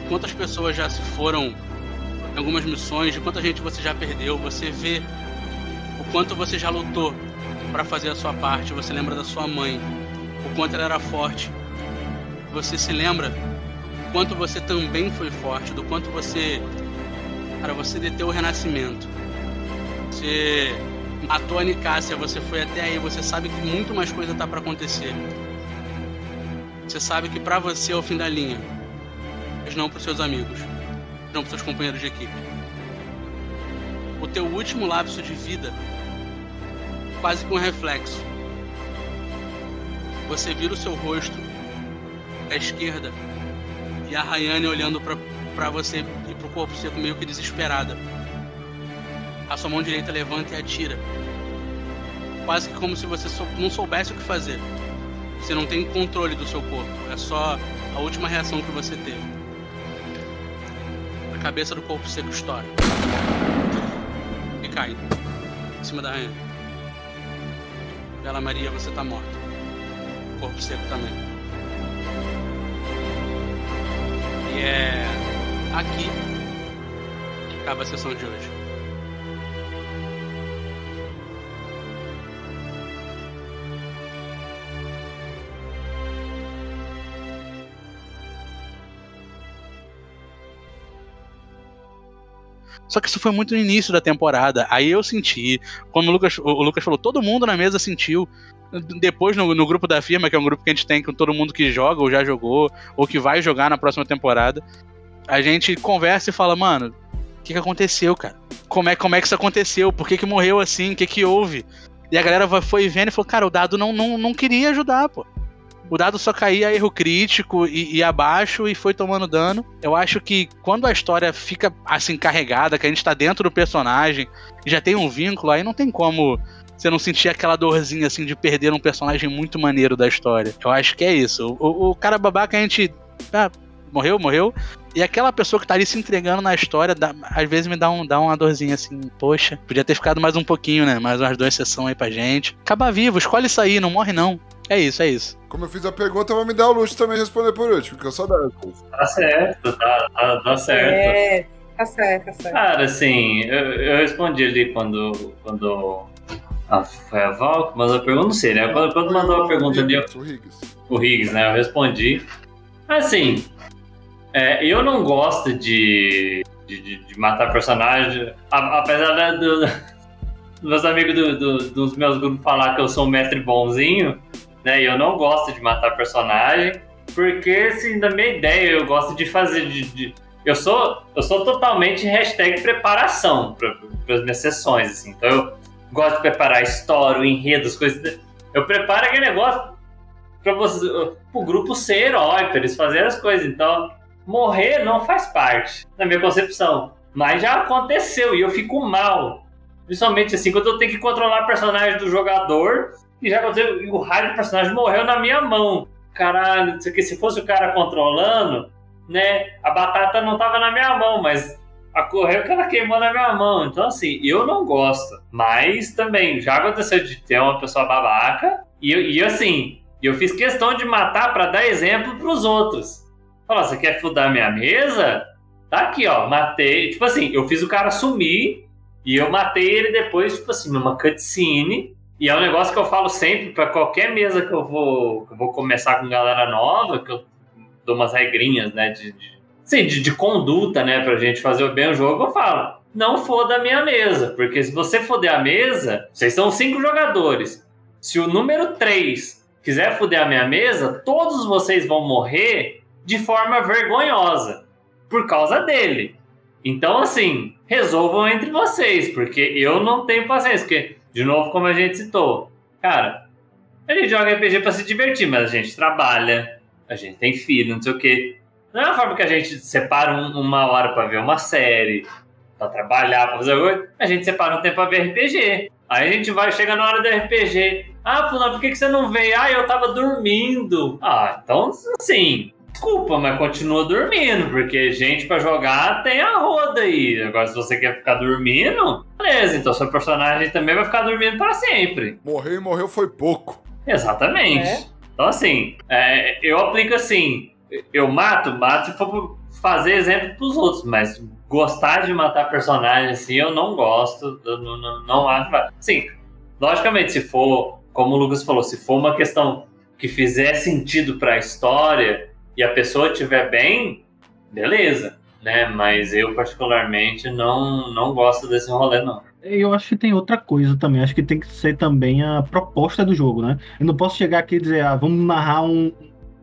quantas pessoas já se foram em algumas missões, de quanta gente você já perdeu, você vê o quanto você já lutou para fazer a sua parte, você lembra da sua mãe, o quanto ela era forte. Você se lembra o quanto você também foi forte, do quanto você para você deter o renascimento. Você a Nicásia, você foi até aí, você sabe que muito mais coisa tá para acontecer. Você sabe que para você é o fim da linha, mas não para seus amigos, não para seus companheiros de equipe. O teu último lapso de vida, quase com um reflexo. Você vira o seu rosto à esquerda e a Rayane olhando para você e pro corpo seco meio que desesperada. A sua mão direita levanta e atira. Quase que como se você não soubesse o que fazer. Você não tem controle do seu corpo. É só a última reação que você teve. cabeça do corpo seco estoura. E cai. Em cima da rainha. Bela Maria, você tá morta. Corpo seco também. E é aqui que acaba a sessão de hoje. Só que isso foi muito no início da temporada. Aí eu senti, quando o Lucas, o Lucas falou, todo mundo na mesa sentiu. Depois, no, no grupo da firma, que é um grupo que a gente tem com todo mundo que joga, ou já jogou, ou que vai jogar na próxima temporada, a gente conversa e fala, mano, o que, que aconteceu, cara? Como é, como é que isso aconteceu? Por que, que morreu assim? O que, que houve? E a galera foi vendo e falou, cara, o dado não, não, não queria ajudar, pô. O dado só caía erro crítico e, e abaixo e foi tomando dano. Eu acho que quando a história fica assim carregada, que a gente tá dentro do personagem já tem um vínculo, aí não tem como você não sentir aquela dorzinha assim de perder um personagem muito maneiro da história. Eu acho que é isso. O, o cara babaca a gente. ah, morreu, morreu. E aquela pessoa que tá ali se entregando na história, dá- às vezes me dá, um, dá uma dorzinha assim, poxa, podia ter ficado mais um pouquinho, né? Mais umas duas sessões aí pra gente. Acaba vivo, escolhe aí, não morre não. É isso, é isso. Como eu fiz a pergunta, eu vou me dar o luxo de também responder por último, porque eu sou dessas. Tá certo, tá, tá, tá certo. É, tá certo, tá certo. Cara, assim, eu, eu respondi ali quando. quando a, foi a Val que mandou a pergunta, não sei, né? Quando, quando mandou a pergunta ali, eu- O Higgs. o Higgs, né? Eu respondi. Assim, é, eu não gosto de, de, de- de matar personagem, a- apesar do, (laughs) dos meus amigos do- do- dos meus grupos falar que eu sou um mestre bonzinho, né? E eu não gosto de matar personagem, porque, assim, na minha ideia, eu gosto de fazer. De, de- eu, sou, eu sou totalmente hashtag preparação para as minhas sessões, assim. Então eu gosto de preparar história, o enredo, as coisas. Eu preparo aquele negócio para o grupo ser herói, para eles fazerem as coisas. Então, morrer não faz parte, na minha concepção. Mas já aconteceu e eu fico mal. Principalmente assim, quando eu tenho que controlar o personagem do jogador e já aconteceu, e o raio do personagem morreu na minha mão. Caralho, aqui, se fosse o cara controlando, né, a batata não tava na minha mão, mas ocorreu que ela queimou na minha mão. Então, assim, eu não gosto. Mas também, já aconteceu de ter uma pessoa babaca e, e assim, eu fiz questão de matar para dar exemplo pros outros. Falar, você quer fudar minha mesa? Tá aqui, ó, matei. Tipo assim, eu fiz o cara sumir e eu matei ele depois, tipo assim, numa cutscene. E é um negócio que eu falo sempre para qualquer mesa que eu vou, que eu vou começar com galera nova, que eu dou umas regrinhas, né, de, de, sim, de, de conduta, né, pra gente fazer bem o jogo, eu falo, não foda a minha mesa, porque se você foder a mesa, vocês são cinco jogadores. Se o número 3 quiser foder a minha mesa, todos vocês vão morrer de forma vergonhosa por causa dele. Então, assim, resolvam entre vocês, porque eu não tenho paciência. Porque, de novo, como a gente citou, cara, a gente joga RPG pra se divertir, mas a gente trabalha, a gente tem filho, não sei o quê. Não é uma forma que a gente separa um- uma hora pra ver uma série, pra trabalhar, pra fazer alguma coisa. A gente separa um tempo pra ver RPG. Aí a gente vai, chega na hora do RPG. Ah, fulano, por que, que você não veio? Ah, eu tava dormindo. Ah, então, assim, desculpa, mas continua dormindo, porque gente pra jogar tem a roda aí. Agora, se você quer ficar dormindo, beleza, então seu personagem também vai ficar dormindo pra sempre. Morreu e morreu foi pouco. Exatamente. É. Então, assim, é, eu aplico assim: eu mato, mato se for fazer exemplo pros outros, mas gostar de matar personagem assim, eu não gosto, eu não, não, não acho. Sim, logicamente, se for, como o Lucas falou, se for uma questão que fizer sentido pra história e a pessoa estiver bem, beleza, né? Mas eu, particularmente, não, não gosto desse rolê, não. Eu acho que tem outra coisa também. Acho que tem que ser também a proposta do jogo, né? Eu não posso chegar aqui e dizer, ah, vamos narrar um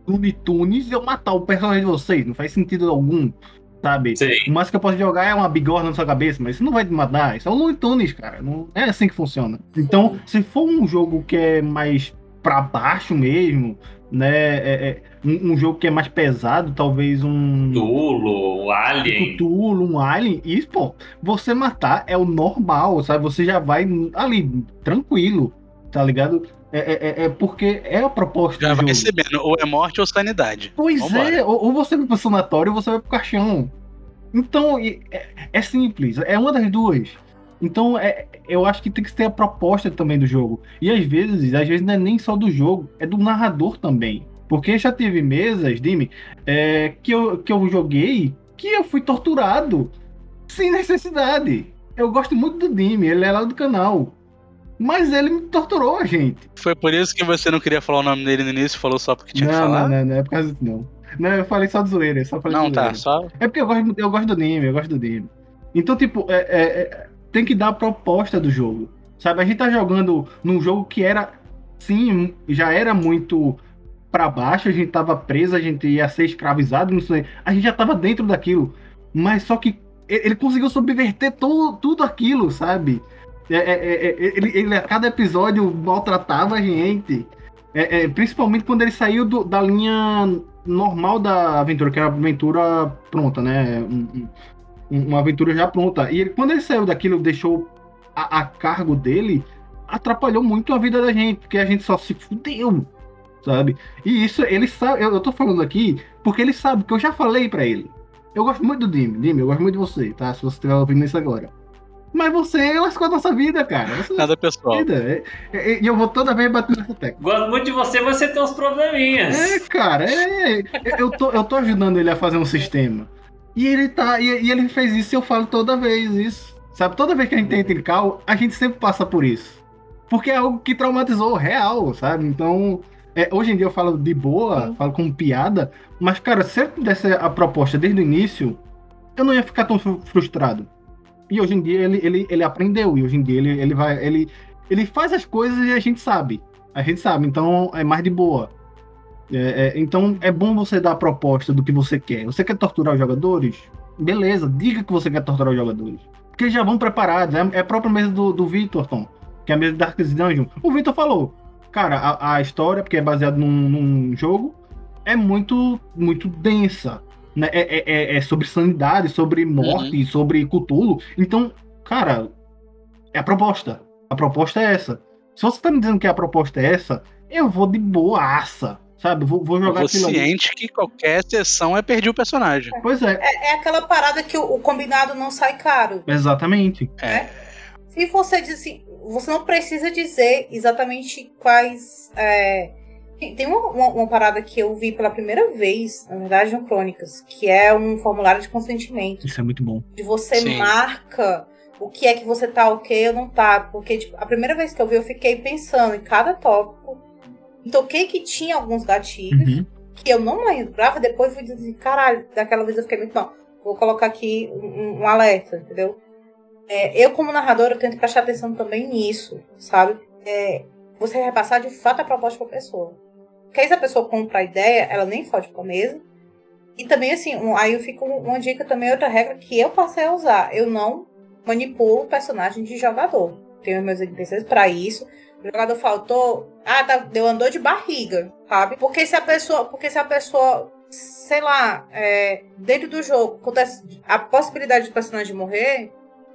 Looney Tunes e eu matar o personagem de vocês. Não faz sentido algum, sabe? Sim. O máximo que eu posso jogar é uma bigorna na sua cabeça, mas isso não vai te matar. Isso é um Looney Tunes, cara. Não é assim que funciona. Então, se for um jogo que é mais pra baixo mesmo, né? é- é um, um jogo que é mais pesado, talvez um. Tulo, Alien. Cthulhu, um alien, isso, pô, você matar é o normal, sabe? Você já vai ali, tranquilo, tá ligado? É, é- é- é porque é a proposta Já do vai jogo. recebendo, ou é morte ou sanidade. Pois Vambora. é, ou, ou você vai pro sanatório ou você vai pro caixão. Então, é, é simples, é uma das duas. Então, é, eu acho que tem que ter a proposta também do jogo. E às vezes, às vezes não é nem só do jogo, é do narrador também. Porque já teve mesas, Dime, é, que, eu, que eu joguei que eu fui torturado sem necessidade. Eu gosto muito do Dime, ele é lá do canal. Mas ele me torturou a gente. Foi por isso que você não queria falar o nome dele no início, falou só porque tinha que Não, falar? não, não, não é por causa disso, não. Não, eu falei só de zoeira, só falei Não, tá, zoeira. só. É porque eu gosto, eu gosto do anime, eu gosto do anime. Então, tipo, é- é- é- tem que dar a proposta do jogo. Sabe, a gente tá jogando num jogo que era, sim, já era muito pra baixo, a gente tava preso, a gente ia ser escravizado, não sei. A gente já tava dentro daquilo. Mas só que ele conseguiu subverter to- tudo aquilo, sabe? É- é- é- é- ele, ele a cada episódio maltratava a gente. É- é, principalmente quando ele saiu do- da linha normal da aventura, que era a aventura pronta, né? Um- um- uma aventura já pronta. E ele, quando ele saiu daquilo, deixou a, a cargo dele, atrapalhou muito a vida da gente, porque a gente só se fudeu, sabe? E isso, ele sabe, eu, eu tô falando aqui porque ele sabe, que eu já falei pra ele. Eu gosto muito do Dime, Dime, eu gosto muito de você, tá? Se você estiver ouvindo isso agora. Mas você lascou a nossa vida, cara. Você lascou Nada pessoal. vida. É- é- E eu vou toda vez bater nessa tecla. Gosto muito de você, você tem uns probleminhas. É, cara, é. Eu tô, eu tô ajudando ele a fazer um sistema. E ele tá. E, e ele fez isso e eu falo toda vez isso. Sabe, toda vez que a gente tem Trical, a gente sempre passa por isso. Porque é algo que traumatizou real, sabe? Então, é, hoje em dia eu falo de boa, falo com piada, mas, cara, se eu desse a proposta desde o início, eu não ia ficar tão fru- frustrado. E hoje em dia ele, ele, ele aprendeu, e hoje em dia ele, ele vai. Ele, ele faz as coisas e a gente sabe. A gente sabe, então é mais de boa. É, é, então é bom você dar a proposta do que você quer. Você quer torturar os jogadores? Beleza, diga que você quer torturar os jogadores. Porque eles já vão preparados. É, é a própria mesa do, do Victor, Tom, que é a mesa de Darkest Dungeon. O Victor falou, cara, a, a história, porque é baseado num, num jogo, é muito, muito densa. Né? É, é- é- é sobre sanidade, sobre morte, sobre Cthulhu. Então, cara, é a proposta. A proposta é essa. Se você tá me dizendo que a proposta é essa, eu vou de boaça. Sabe? Vou, vou Eu jogar ali. ciente que qualquer sessão é perder o personagem. Pois é, É, é aquela parada que o, o combinado não sai caro. exatamente. Se você diz assim, você não precisa dizer exatamente quais. é, Tem tem uma, uma- uma parada que eu vi pela primeira vez, na verdade, no Crônicas, que é um formulário de consentimento. Isso é muito bom. De você Sim. marca o que é que você tá ok ou não tá. Porque, tipo, a primeira vez que eu vi, eu fiquei pensando em cada tópico. Toquei que tinha alguns gatilhos Uhum. que eu não lembrava, depois fui dizer, assim, caralho, daquela vez eu fiquei muito mal. Vou colocar aqui um, um alerta, entendeu? É, eu, como narradora, eu tento prestar atenção também nisso, sabe? É, você repassar de fato a proposta pra pessoa. Porque aí se a pessoa compra a ideia, ela nem fode com a mesa. E também, assim, um- aí eu fico uma dica também, outra regra que eu passei a usar. Eu não manipulo o personagem de jogador. Tenho meus interesses pra isso. O jogador faltou, ah, tá, deu andou de barriga, sabe? Porque se a pessoa, porque se a pessoa, sei lá, é, dentro do jogo acontece a possibilidade do personagem morrer,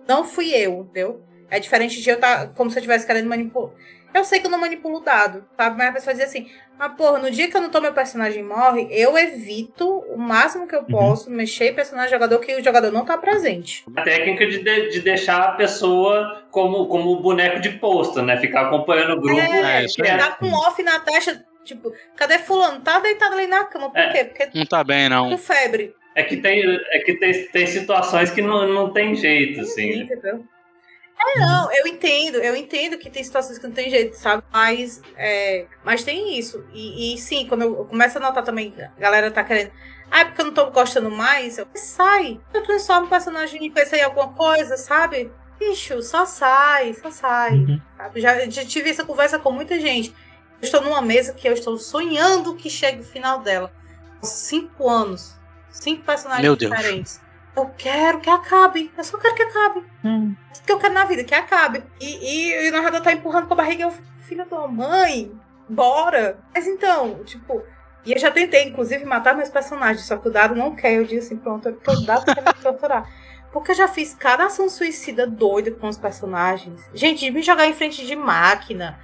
não fui eu, entendeu? É diferente de eu estar como se eu estivesse querendo manipular. Eu sei que eu não manipulo o dado, sabe? Mas a pessoa diz assim: ah, porra, no dia que eu não tô, meu personagem morre, eu evito o máximo que eu posso mexer em personagem jogador que o jogador não tá presente. A técnica de, de, de deixar a pessoa como, como boneco de posto, né? Ficar acompanhando o grupo. É, aí. Tá com off na testa, tipo, cadê fulano? Tá deitado ali na cama. Por É. quê? Porque Não tá bem, não. com febre. É que tem, é que tem, tem situações que não, não tem jeito, assim. Entendeu? É, não, eu entendo, eu entendo que tem situações que não tem jeito, sabe? Mas, é, mas tem isso. E, e sim, quando eu começo a notar também, a galera tá querendo. Ah, é porque eu não tô gostando mais. Eu, sai. Eu transformo o personagem em pensei em alguma coisa, sabe? Bicho, só sai, só sai. Uhum. Já, já tive essa conversa com muita gente. Eu estou numa mesa que eu estou sonhando que chegue o final dela. Cinco anos. Cinco personagens Meu Deus. diferentes. Eu quero que acabe. Eu só quero que acabe. Hum. Isso que eu quero na vida, que acabe. E, e, e o narrador tá empurrando com a barriga. Eu fico, filha da mãe, bora. Mas então, tipo. E eu já tentei, inclusive, matar meus personagens. Só que o dado não quer. Eu digo assim, pronto, é porque o dado quer me torturar. Porque eu já fiz cada ação suicida doida com os personagens. Gente, de me jogar em frente de máquina.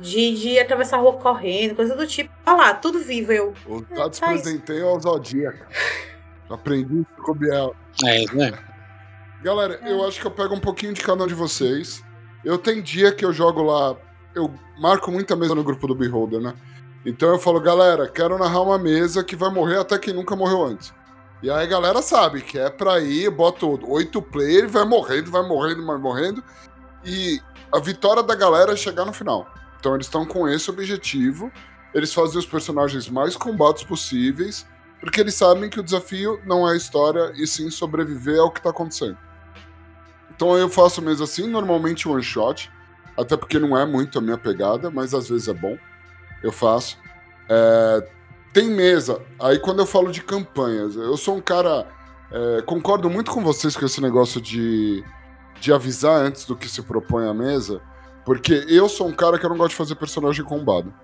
De, de atravessar a rua correndo, coisa do tipo. Olha lá, tudo vivo. Eu. Os dados Tá isso. presentei ao Zodíaco. Aprendi isso com o Biel. É, né? Galera, eu acho que eu pego um pouquinho de cada um de vocês. Eu tenho dia que eu jogo lá. Eu marco muita mesa no grupo do Beholder, né? Então eu falo, galera, quero narrar uma mesa que vai morrer até quem nunca morreu antes. E aí a galera sabe que é pra ir, eu boto oito players, vai morrendo, vai morrendo, vai morrendo. E a vitória da galera é chegar no final. Então eles estão com esse objetivo. Eles fazem os personagens mais combates possíveis, porque eles sabem que o desafio não é a história, e sim sobreviver ao que tá acontecendo. Então eu faço mesmo assim, normalmente one shot, até porque não é muito a minha pegada, mas às vezes é bom. Eu faço. É, tem mesa. Aí quando eu falo de campanhas, eu sou um cara. é, concordo muito com vocês com esse negócio de, de avisar antes do que se propõe à mesa, porque eu sou um cara que eu não gosto de fazer personagem combado.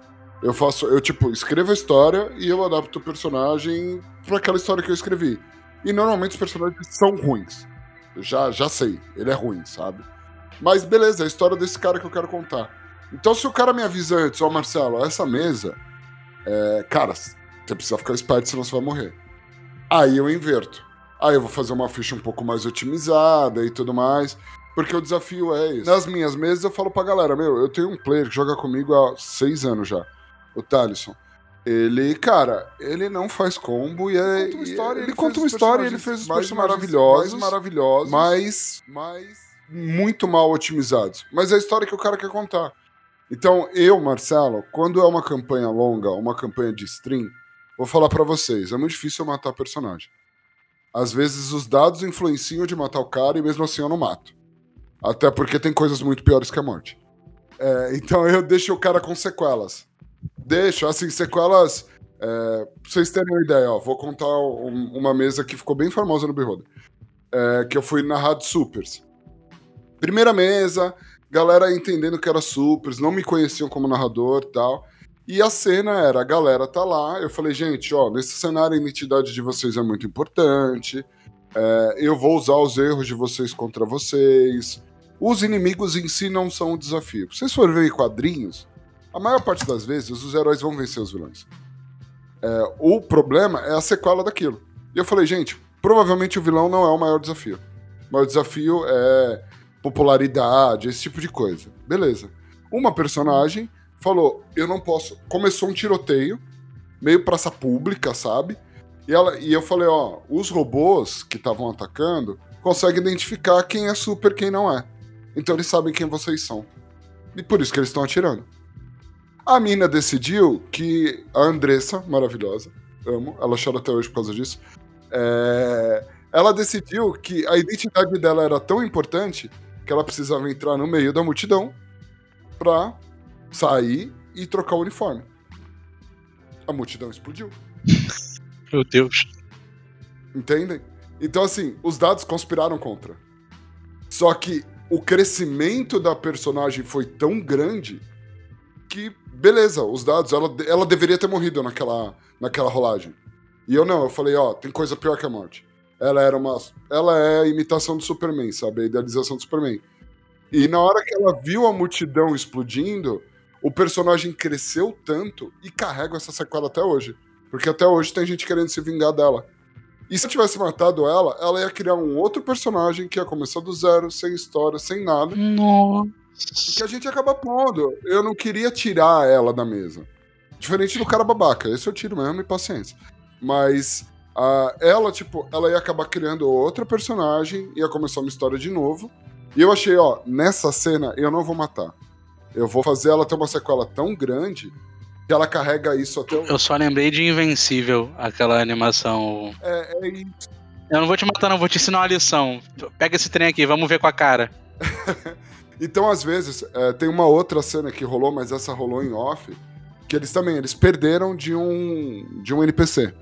Eu faço, eu tipo, escrevo a história e eu adapto o personagem para aquela história que eu escrevi. E normalmente os personagens são ruins. Eu já, já sei, ele é ruim, sabe? Mas beleza, é a história desse cara que eu quero contar. Então se o cara me avisa antes, ó Marcelo, essa mesa, é, cara, você precisa ficar esperto, senão você vai morrer. Aí eu inverto. Aí eu vou fazer uma ficha um pouco mais otimizada e tudo mais. Porque o desafio é esse. Nas minhas mesas eu falo pra galera, meu, eu tenho um player que joga comigo há seis anos já. O Talisson. Ele, cara, ele não faz combo e é. Conta uma história, ele, ele conta uma história e ele fez os mais maravilhosos, maravilhosos, mas, mas muito mal otimizados. Mas é a história que o cara quer contar. Então, eu, Marcelo, quando é uma campanha longa, uma campanha de stream, vou falar pra vocês, é muito difícil eu matar personagem. Às vezes os dados influenciam de matar o cara e mesmo assim eu não mato. Até porque tem coisas muito piores que a morte. É, então eu deixo o cara com sequelas. Deixo, assim, sequelas. É, pra vocês terem uma ideia, ó, vou contar um- uma mesa que ficou bem famosa no Beholder. É, que eu fui narrar de supers. Primeira mesa, galera entendendo que era supers, não me conheciam como narrador e tal. E a cena era, a galera tá lá, eu falei, gente, ó, nesse cenário a identidade de vocês é muito importante. é, eu vou usar os erros de vocês contra vocês. Os inimigos em si não são um desafio. Vocês forem ver quadrinhos, a maior parte das vezes os heróis vão vencer os vilões. É, o problema é a sequela daquilo. E eu falei, gente, provavelmente o vilão não é o maior desafio. O maior desafio é popularidade, esse tipo de coisa. Beleza. Uma personagem falou: eu não posso. Começou um tiroteio, meio praça pública, sabe? E, ela, e eu falei: ó, os robôs que estavam atacando conseguem identificar quem é super quem não é. Então eles sabem quem vocês são. E por isso que eles estão atirando. A mina decidiu que a Andressa, maravilhosa, amo, ela chora até hoje por causa disso. é, ela decidiu que a identidade dela era tão importante que ela precisava entrar no meio da multidão pra sair e trocar o uniforme. A multidão explodiu. (laughs) Meu Deus. Entendem? Então, assim, os dados conspiraram contra. Só que o crescimento da personagem foi tão grande que, beleza, os dados, ela, ela deveria ter morrido naquela, naquela rolagem. E eu não, eu falei, ó, tem coisa pior que a morte. Ela era uma. Ela é a imitação do Superman, sabe? A idealização do Superman. E na hora que ela viu a multidão explodindo, o personagem cresceu tanto e carrega essa sequela até hoje. Porque até hoje tem gente querendo se vingar dela. E se eu tivesse matado ela, ela ia criar um outro personagem que ia começar do zero, sem história, sem nada. Nossa. Que a gente acaba pondo. Eu não queria tirar ela da mesa. Diferente do cara babaca. Esse eu tiro mesmo e paciência. Mas ah, ela, tipo, ela ia acabar criando outra personagem, ia começar uma história de novo. E eu achei, ó, nessa cena eu não vou matar. Eu vou fazer ela ter uma sequela tão grande que ela carrega isso até o. Eu só lembrei de Invencível, aquela animação. É, é isso. Eu não vou te matar, não, vou te ensinar uma lição. Pega esse trem aqui, vamos ver com a cara. (laughs) Então, às vezes, é, tem uma outra cena que rolou, mas essa rolou em off, que eles também, eles perderam de um, de um NPC.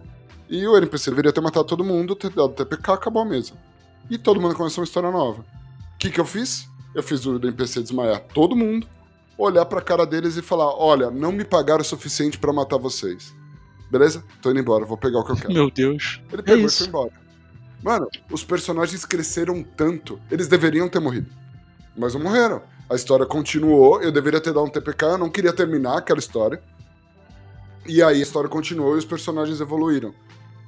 E o NPC deveria ter matado todo mundo, ter dado TPK, acabou a mesa. E todo mundo começou uma história nova. O que que eu fiz? Eu fiz o NPC desmaiar todo mundo, olhar pra cara deles e falar, olha, não me pagaram o suficiente pra matar vocês. Beleza? Tô indo embora, vou pegar o que eu quero. Meu Deus. Ele pegou e isso. foi embora. Mano, os personagens cresceram tanto. Eles deveriam ter morrido. Mas não morreram. A história continuou. Eu deveria ter dado um TPK. Eu não queria terminar aquela história. E aí a história continuou e os personagens evoluíram.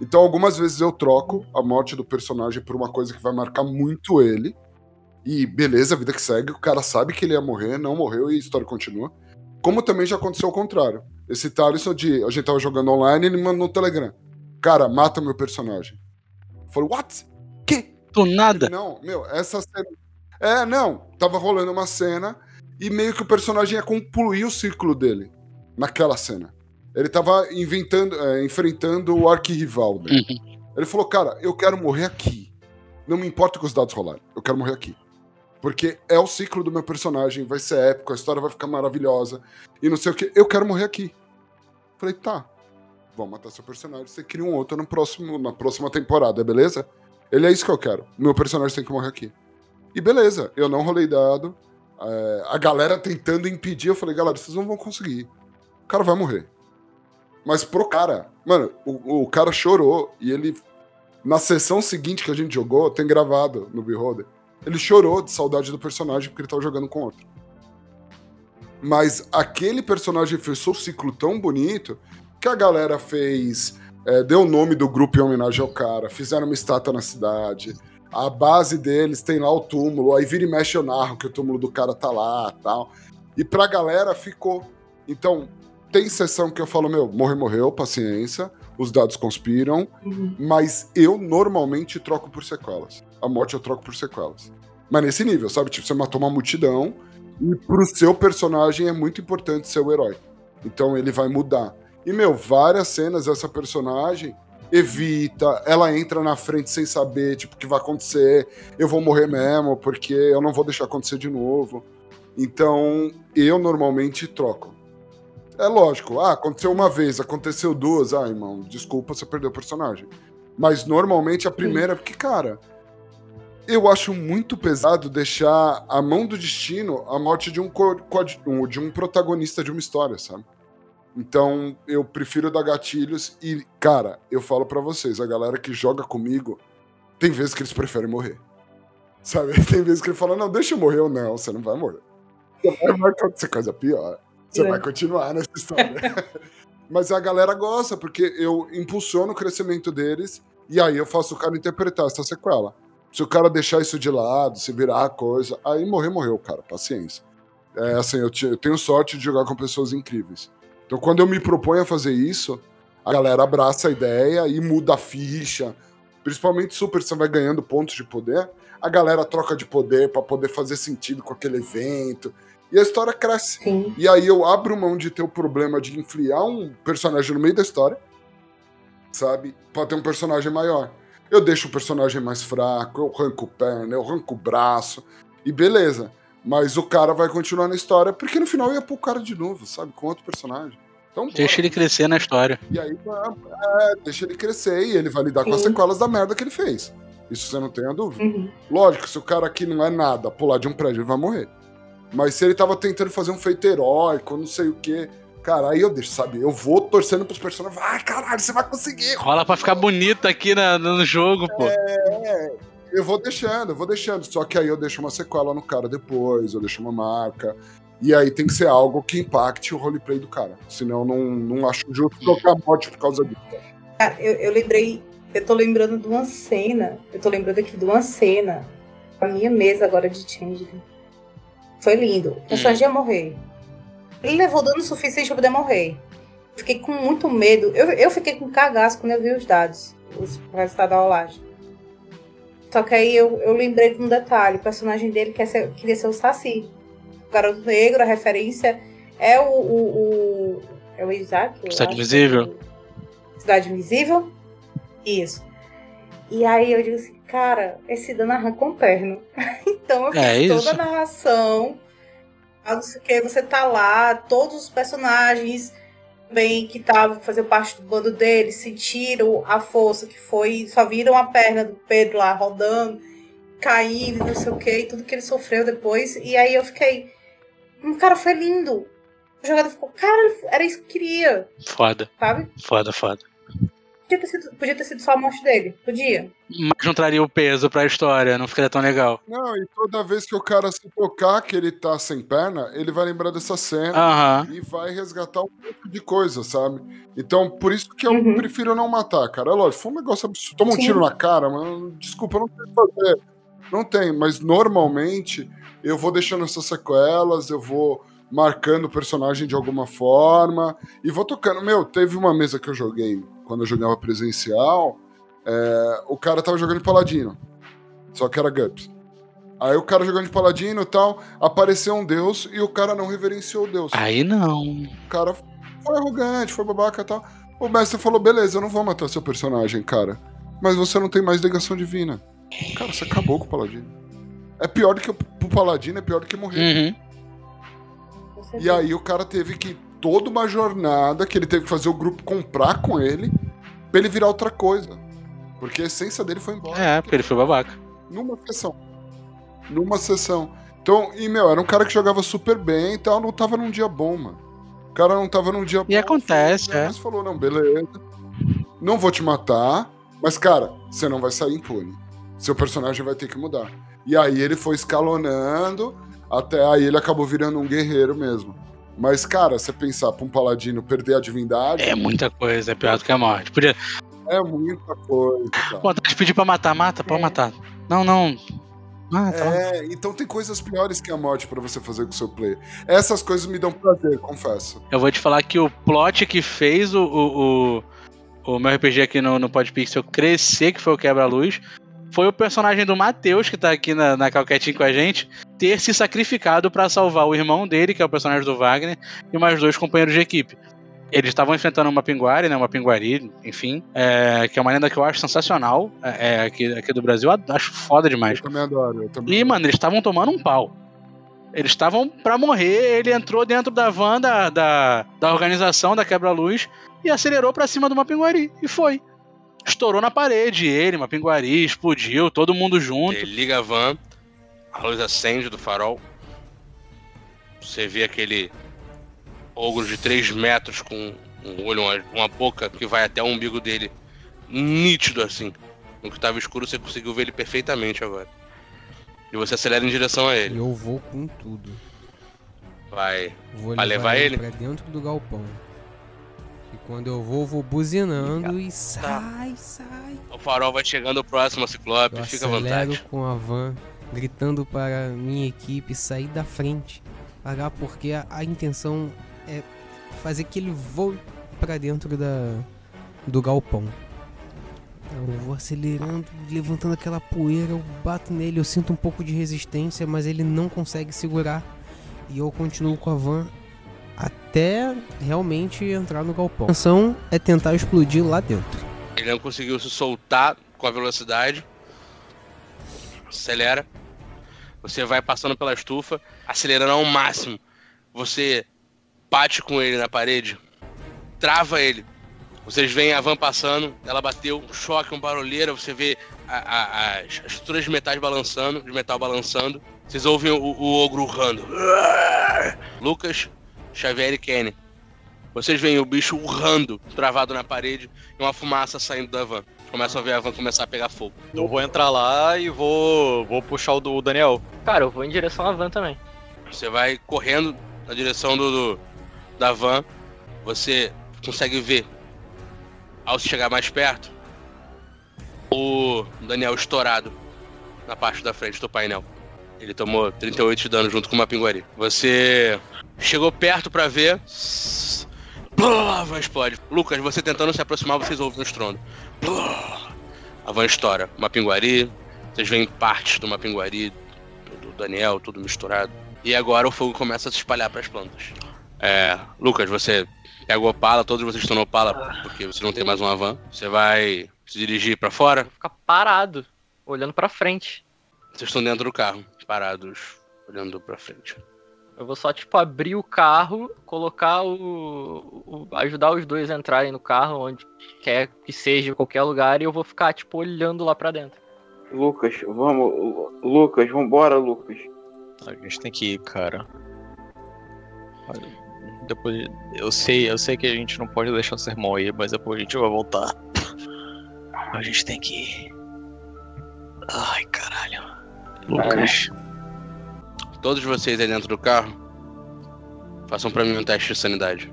Então, algumas vezes eu troco a morte do personagem por uma coisa que vai marcar muito ele. E beleza, a vida que segue, o cara sabe que ele ia morrer, não morreu e a história continua. Como também já aconteceu o contrário. Esse Thaleson de. A gente tava jogando online ele me mandou no Telegram. Cara, mata meu personagem. Eu falei, what? Que? Do nada. Não, meu, essa cena. É, não. Tava rolando uma cena e meio que o personagem ia concluir o círculo dele naquela cena. Ele tava inventando, é, enfrentando o arquirrival dele. Uhum. Ele falou, cara, eu quero morrer aqui. Não me importa que os dados rolarem. Eu quero morrer aqui. Porque é o ciclo do meu personagem, vai ser épico, a história vai ficar maravilhosa. E não sei o que. Eu quero morrer aqui. Falei, tá. Vamos matar seu personagem. Você cria um outro no próximo, na próxima temporada, beleza? Ele é isso que eu quero. Meu personagem tem que morrer aqui. E beleza, eu não rolei dado. É, a galera tentando impedir, eu falei, galera, vocês não vão conseguir. O cara vai morrer. Mas pro cara, mano, o, o cara chorou e ele. Na sessão seguinte que a gente jogou, tem gravado no Beholder, ele chorou de saudade do personagem porque ele tava jogando com outro. Mas aquele personagem fechou o ciclo tão bonito que a galera fez. é, deu o nome do grupo em homenagem ao cara, fizeram uma estátua na cidade. A base deles tem lá o túmulo, aí vira e mexe eu narro que o túmulo do cara tá lá tal. E pra galera ficou. Então, tem sessão que eu falo, meu, morreu, morreu, paciência, os dados conspiram, mas eu normalmente troco por sequelas. A morte eu troco por sequelas. Mas nesse nível, sabe? Tipo, você matou uma multidão e pro seu personagem é muito importante ser o herói. Então ele vai mudar. E, meu, várias cenas essa personagem evita, ela entra na frente sem saber, tipo, o que vai acontecer, eu vou morrer mesmo, porque eu não vou deixar acontecer de novo. Então, eu normalmente troco. É lógico, ah, aconteceu uma vez, aconteceu duas, ah, irmão, desculpa, você perdeu o personagem. Mas normalmente a primeira, porque, cara, eu acho muito pesado deixar a mão do destino a morte de um, um- de um protagonista de uma história, sabe? Então, eu prefiro dar gatilhos e, cara, eu falo pra vocês, a galera que joga comigo, tem vezes que eles preferem morrer. (laughs) Sabe? (laughs) Tem vezes que ele fala, não, deixa eu morrer ou não, você não vai morrer. Vai vai acontecer coisa pior. Você É. vai continuar nessa história. (laughs) Mas a galera gosta, porque eu impulsiono o crescimento deles e aí eu faço o cara interpretar essa sequela. Se o cara deixar isso de lado, se virar a coisa, aí morrer, morreu, cara, paciência. É assim, eu, eu tenho sorte de jogar com pessoas incríveis. Então quando eu me proponho a fazer isso, a galera abraça a ideia e muda a ficha. Principalmente Super, você vai ganhando pontos de poder, a galera troca de poder pra poder fazer sentido com aquele evento. E a história cresce. Sim. E aí eu abro mão de ter o problema de enfiar um personagem no meio da história, sabe? Pra ter um personagem maior. Eu deixo o personagem mais fraco, eu arranco perna, eu arranco o braço, e beleza. Mas o cara vai continuar na história, porque no final eu ia pôr o cara de novo, sabe? Com outro personagem. Então, bora. Deixa ele crescer na história. E aí, é, deixa ele crescer e ele vai lidar com as Sim. sequelas da merda que ele fez. Isso você não tem a dúvida. Uhum. Lógico, se o cara aqui não é nada, pular de um prédio, ele vai morrer. Mas se ele tava tentando fazer um feito heróico, não sei o quê. Cara, aí eu deixo, sabe? Eu vou torcendo pros personagens. Vai, caralho, você vai conseguir. Rola pra ficar bonito aqui na- no jogo, pô. É, eu vou deixando, eu vou deixando. Só que aí eu deixo uma sequela no cara depois, eu deixo uma marca. E aí tem que ser algo que impacte o roleplay do cara. Senão não, não acho justo trocar morte por causa disso. Cara, eu, eu lembrei, eu tô lembrando de uma cena, eu tô lembrando aqui de uma cena, a minha mesa agora de Changeling. Foi lindo. O personagem ia morrer. Ele levou dano suficiente pra poder morrer. Fiquei com muito medo. Eu, eu fiquei com cagaço quando eu vi os dados, os o resultado da rolagem. Só que aí eu, eu lembrei de um detalhe: o personagem dele quer ser- queria ser o Saci. O garoto negro, a referência é o. o, o- é o Isaac? Cidade acho. Invisível. Cidade Invisível? Isso. E aí eu digo assim, cara, esse dano arranca um perno. (laughs) então eu fiz É toda isso. a narração. ah, Não sei o que, você tá lá, todos os personagens bem que estavam fazer parte do bando dele sentiram a força que foi, só viram a perna do Pedro lá rodando, caindo, não sei o que, tudo que ele sofreu depois. E aí eu fiquei, um cara foi lindo. O jogador ficou, cara, era isso que eu queria, Foda, sabe? foda, foda. Podia ter sido, podia ter sido só a morte dele. Podia. Mas não traria o peso pra história, não ficaria tão legal. Não, e toda vez que o cara se tocar que ele tá sem perna, ele vai lembrar dessa cena Aham. e vai resgatar um monte de coisa, sabe? Então, por isso que eu Uhum. prefiro não matar, cara. É lógico, foi um negócio absurdo. Toma um Sim. tiro na cara, mas desculpa, não tem o que fazer. Não tem, mas normalmente eu vou deixando essas sequelas, eu vou marcando o personagem de alguma forma e vou tocando. Meu, teve uma mesa que eu joguei quando eu jogava presencial, é, o cara tava jogando de paladino, só que era GURPS. Aí o cara jogando de paladino e tal, apareceu um deus e o cara não reverenciou o deus. Aí não. O cara foi arrogante, foi babaca e tal. O mestre falou: beleza, eu não vou matar seu personagem, cara. Mas você não tem mais ligação divina. Cara, você acabou com o paladino. É pior do que o paladino, é pior do que morrer. Uhum. E aí o cara teve que. Toda uma jornada que ele teve que fazer o grupo comprar com ele pra ele virar outra coisa. Porque a essência dele foi embora. É, porque ele foi babaca. Numa sessão. Numa sessão. Então, e meu, era um cara que jogava super bem e tal, não tava num dia bom, mano. O cara não tava num dia bom. acontece, foi, é. Mas falou, não, beleza. Não vou te matar, mas, cara, você não vai sair impune. Seu personagem vai ter que mudar. E aí ele foi escalonando, até aí ele acabou virando um guerreiro mesmo. Mas, cara, você pensar pra um paladino perder a divindade É muita coisa, é pior do que a morte. Podia. é muita coisa. Vontade de pedir pra matar, mata, pode É. matar. Não, não. Mata. É, então tem coisas piores que a morte pra você fazer com o seu player. Essas coisas me dão prazer, confesso. Eu vou te falar que o plot que fez o, o, o, o meu RPG aqui no, no Podpixel crescer, que foi o Quebra-Luz, foi o personagem do Matheus, que tá aqui na, na calquetinha com a gente, ter se sacrificado pra salvar o irmão dele, que é o personagem do Wagner, e mais dois companheiros de equipe. Eles estavam enfrentando uma pinguari, né? Uma pinguari, enfim, é, que é uma lenda que eu acho sensacional, é, é, aqui, aqui do Brasil, eu acho foda demais. Eu também adoro. Eu também E, mano, eles estavam tomando um pau. Eles estavam pra morrer, ele entrou dentro da van da, da, da organização da Quebra-Luz e acelerou pra cima do Mapinguari. E foi. Estourou na parede, ele, Mapinguari, explodiu, todo mundo junto. Ele liga a van, a luz acende do farol. Você vê aquele ogro de 3 metros com um olho, uma, uma boca que vai até o umbigo dele, nítido assim. No que tava escuro, você conseguiu ver ele perfeitamente agora. E você acelera em direção a ele. eu vou com tudo. Vai. Vou Vai levar, levar ele ele? pra dentro do galpão. Quando eu vou, vou buzinando e sai, sai. O farol vai chegando próximo ao Ciclope, Eu fica à acelero vontade. com a van, gritando para minha equipe sair da frente. Parar porque a, a intenção é fazer que ele voe pra dentro da, do galpão. Eu vou acelerando, levantando aquela poeira, eu bato nele, eu sinto um pouco de resistência, mas ele não consegue segurar. E eu continuo com a van até realmente entrar no galpão. A intenção é tentar explodir lá dentro. Ele não conseguiu se soltar com a velocidade. Acelera. Você vai passando pela estufa, acelerando ao máximo. Você bate com ele na parede, trava ele. Vocês veem a van passando, ela bateu, um choque, um barulheira, você vê a- a- as, as estruturas de metais balançando, de metal balançando. Vocês ouvem o, o ogro urrando. Lucas, Xavier e Kenny. Vocês veem o bicho urrando, travado na parede, e uma fumaça saindo da van. Começam a ver a van começar a pegar fogo. Eu vou entrar lá e vou, vou puxar o do Daniel. Cara, eu vou em direção à van também. Você vai correndo na direção do, do- da van. Você consegue ver, ao se chegar mais perto, o Daniel estourado na parte da frente do painel. Ele tomou 38 de dano junto com uma pinguari. Você chegou perto pra ver. Blá, A van explode. Lucas, você tentando se aproximar, vocês ouvem um estrondo. Blá, A van estoura. Uma pinguari. Vocês veem partes de uma pinguari do Daniel, tudo misturado. E agora o fogo começa a se espalhar para as plantas. É, Lucas, você pegou a pala, todos vocês estão no pala, porque você não tem mais uma van. Você vai se dirigir para fora. Ficar parado, olhando pra frente. Vocês estão dentro do carro, parados, olhando para frente. Eu vou só, tipo, abrir o carro, colocar o, o- ajudar os dois a entrarem no carro, onde quer que seja, em qualquer lugar, e eu vou ficar, tipo, olhando lá pra dentro. Lucas, vamos. Lucas, vambora, Lucas. A gente tem que ir, cara. Olha, Depois, eu sei, eu sei que a gente não pode deixar o sermão aí, mas depois a gente vai voltar. (laughs) A gente tem que ir. Ai, caralho. Lucas. Todos vocês aí dentro do carro, façam pra mim um teste de sanidade.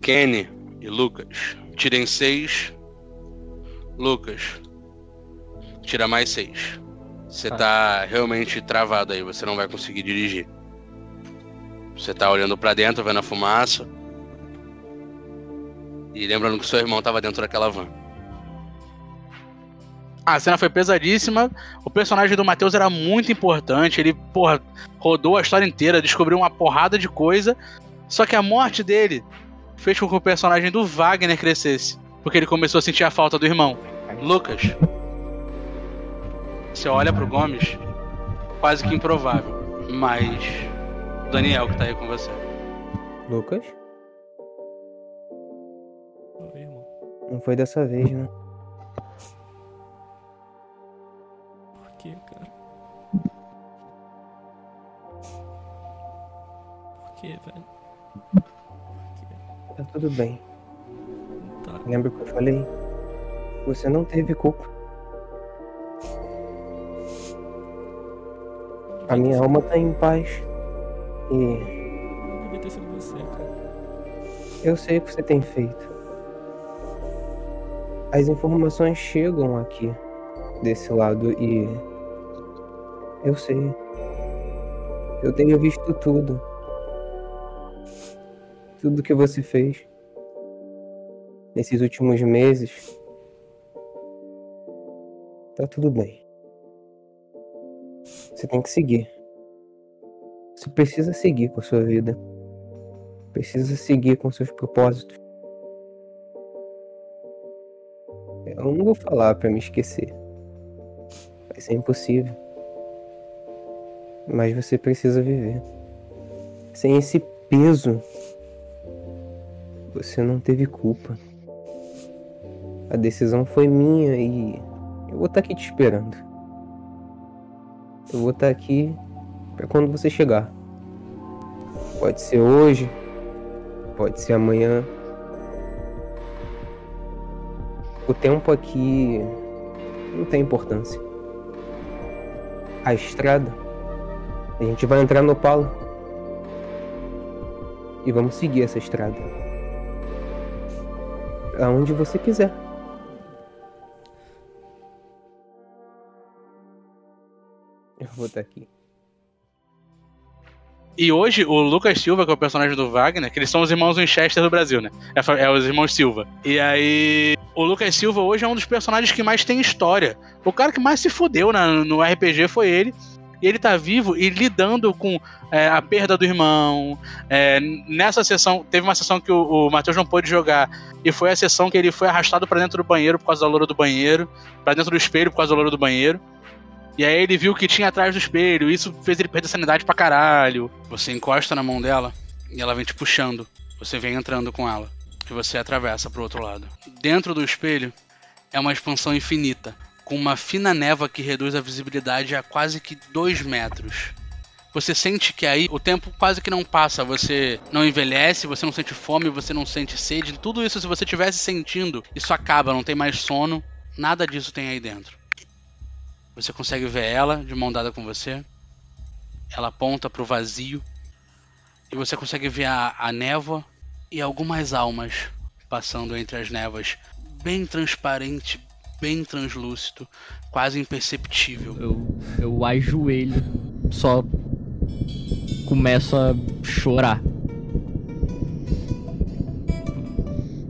Kenny e Lucas, tirem seis. Lucas, tira mais seis. Você tá realmente travado aí, você não vai conseguir dirigir. Você tá olhando pra dentro, vendo a fumaça. E lembrando que seu irmão tava dentro daquela van. A cena foi pesadíssima. O personagem do Matheus era muito importante. Ele, porra, rodou a história inteira, descobriu uma porrada de coisa. Só que a morte dele fez com que o personagem do Wagner crescesse. Porque ele começou a sentir a falta do irmão. Lucas. Você olha pro Gomes, quase que improvável. Mas. Daniel que tá aí com você. Lucas? Não foi dessa vez, né? Que, velho? Tá tudo bem. Tá. Lembra o que eu falei? Você não teve culpa. A minha alma tá em paz. E Devia ter sido você, cara. eu sei o que você tem feito. As informações chegam aqui, desse lado, e. Eu sei. Eu tenho visto tudo. Tudo que você fez. Nesses últimos meses. Tá tudo bem. Você tem que seguir. Você precisa seguir com a sua vida. Precisa seguir com seus propósitos. Eu não vou falar pra me esquecer. Vai ser impossível. Mas você precisa viver. Sem esse peso, você não teve culpa. A decisão foi minha e eu vou estar aqui te esperando. Eu vou estar aqui para quando você chegar. Pode ser hoje, pode ser amanhã. O tempo aqui não tem importância. A estrada, a gente vai entrar no Opala. E vamos seguir essa estrada. Aonde você quiser. Eu vou estar aqui. E hoje, o Lucas Silva, que é o personagem do Wagner, que eles são os irmãos Winchester do Brasil, né? É, é os irmãos Silva. E aí, o Lucas Silva hoje é um dos personagens que mais tem história. O cara que mais se fudeu na- no RPG foi ele. E ele tá vivo e lidando com é, a perda do irmão. É, nessa sessão, teve uma sessão que o, o Matheus não pôde jogar. E foi a sessão que ele foi arrastado pra dentro do banheiro por causa da loura do banheiro. Pra dentro do espelho por causa da loura do banheiro. E aí ele viu o que tinha atrás do espelho, e isso fez ele perder sanidade pra caralho. Você encosta na mão dela e ela vem te puxando. Você vem entrando com ela. E você atravessa pro outro lado. Dentro do espelho é uma expansão infinita, com uma fina névoa que reduz a visibilidade a quase que 2 metros. Você sente que aí o tempo quase que não passa, você não envelhece, você não sente fome, você não sente sede. Tudo isso, se você tivesse sentindo, isso acaba, não tem mais sono, nada disso tem aí dentro. Você consegue ver ela de mão dada com você. Ela aponta pro vazio. E você consegue ver a, a névoa e algumas almas passando entre as névoas. Bem transparente, bem translúcido, quase imperceptível. Eu, eu ajoelho, só começo a chorar.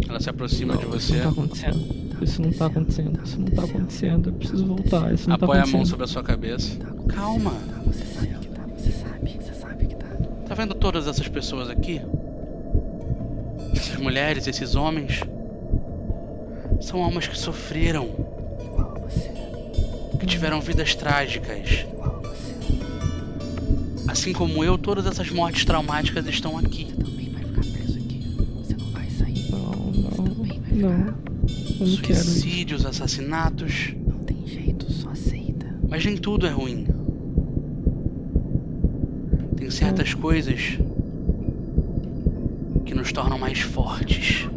Ela se aproxima de Isso você. não tá acontecendo. Isso não tá acontecendo. Isso não tá acontecendo. Eu preciso voltar. Isso não tá Apoia a acontecendo. mão sobre a sua cabeça. Calma. Você sabe que tá. Você sabe. Você sabe que tá. Tá vendo todas essas pessoas aqui? Essas mulheres, esses homens? São almas que sofreram. Que tiveram vidas trágicas. Assim como eu, todas essas mortes traumáticas estão aqui. Não, não. Não. Eu não quero isso. Suicídios, assassinatos. Não tem jeito, só aceita. Mas nem tudo é ruim. Tem certas coisas que nos tornam mais fortes.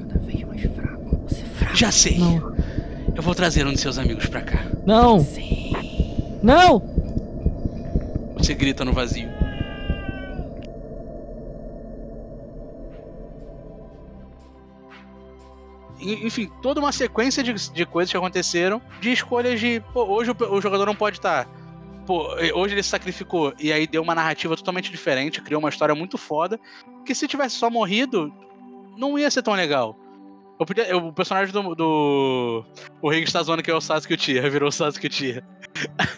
Cada vez mais fraco. Já sei. Eu vou trazer um de seus amigos pra cá. Não! Não! Você grita no vazio. Enfim, toda uma sequência de, de coisas que aconteceram, de escolhas de. Pô, hoje o, o jogador não pode estar. Pô, eh, hoje ele se sacrificou e aí deu uma narrativa totalmente diferente, criou uma história muito foda. Que se tivesse só morrido, não ia ser tão legal. Eu podia- eu- o personagem do. do o Riggs tá zoando que é o Sasuke Uchiha, (laughs) virou o Sasuke Uchiha. (laughs)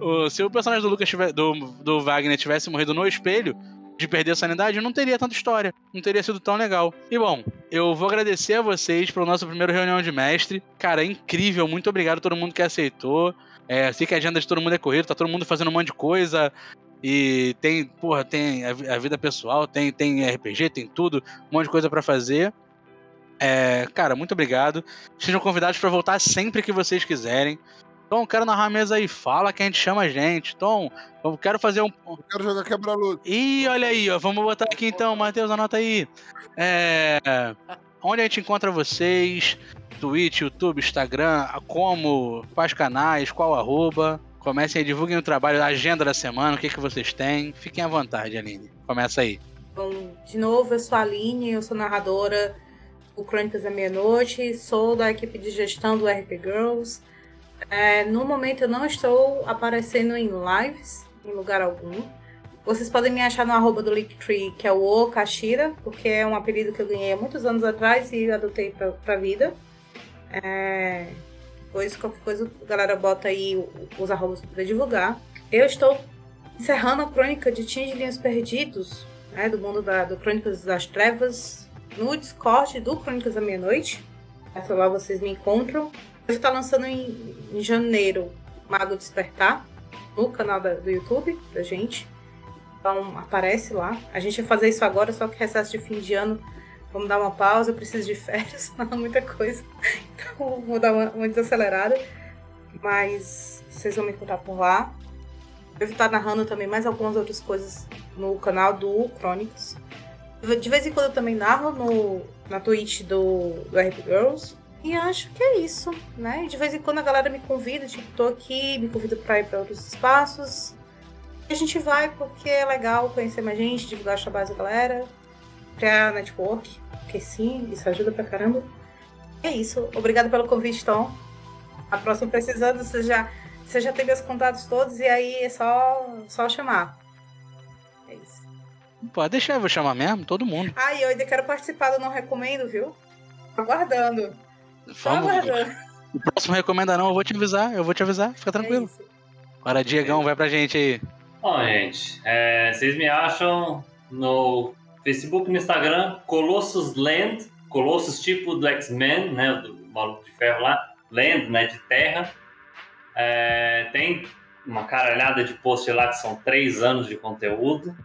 O- se o personagem do Lucas tiver, do, do Wagner tivesse morrido no espelho, de perder a sanidade, não teria tanta história. Não teria sido tão legal. E bom, eu vou agradecer a vocês pelo nosso primeiro reunião de mestre. Cara, é incrível. Muito obrigado a todo mundo que aceitou. É, sei que a agenda de todo mundo é corrida, tá todo mundo fazendo um monte de coisa. E tem, porra, tem a, a vida pessoal, tem, tem RPG, tem tudo, um monte de coisa pra fazer. É, cara, muito obrigado. Sejam convidados pra voltar sempre que vocês quiserem. Tom, quero narrar a mesa aí. Fala que a gente chama a gente. Tom, eu quero fazer um. Quero jogar quebra-luta. Ih, olha aí, ó. Vamos botar aqui então, Matheus, anota aí. É. Onde a gente encontra vocês? Twitch, YouTube, Instagram, como, quais canais, qual arroba. Comecem aí, divulguem o trabalho, a agenda da semana, o que, que vocês têm. Fiquem à vontade, Aline. Começa aí. Bom, de novo, eu sou a Aline, eu sou narradora do Crônicas da Meia-Noite, sou da equipe de gestão do RP Girls. É, no momento eu não estou aparecendo em lives, em lugar algum. Vocês podem me achar no arroba do Linktree, que é o O Kashira, porque é um apelido que eu ganhei há muitos anos atrás e adotei pra, pra vida. É, pois qualquer coisa a galera bota aí o- os arrobas para divulgar. Eu estou encerrando a crônica de Tingelinhos Perdidos, né, do mundo da, do Crônicas das Trevas, no Discord do Crônicas da Meia-Noite. Essa lá vocês me encontram. Eu estou lançando em, em janeiro Mago Despertar, no canal da- do YouTube da gente. Então aparece lá. A gente vai fazer isso agora, só que recesso de fim de ano. Vamos dar uma pausa, eu preciso de (laughs) férias, (laughs) não muita coisa. Então vou dar uma, uma desacelerada. Mas vocês vão me encontrar por lá. Eu vou estar narrando também mais algumas outras coisas no canal do Chronicles. De vez em quando eu também narro no, na Twitch do, do RP Girls. E acho que é isso, né? De vez em quando a galera me convida, tipo, tô aqui, me convida pra ir pra outros espaços. E a gente vai porque é legal conhecer mais gente, divulgar os trabalhos da galera, criar network, porque sim, isso ajuda pra caramba. E é isso. Obrigada pelo convite, Tom. A próxima precisando, você já, você já tem meus contatos todos e aí é só, só chamar. É. Pode deixar, eu vou chamar mesmo, todo mundo. Ah, e eu ainda quero participar do Não Recomendo, viu? Tô aguardando. Tô Vamos. aguardando. O próximo recomenda não, eu vou te avisar, eu vou te avisar, fica tranquilo. Agora, Diegão, vai pra gente aí. Bom, gente, é, vocês me acham no Facebook e no Instagram, Colossus Land, Colossus tipo do X-Men, né, do maluco de ferro lá, Land, né, de terra. É, tem uma caralhada de post lá que são três anos de conteúdo,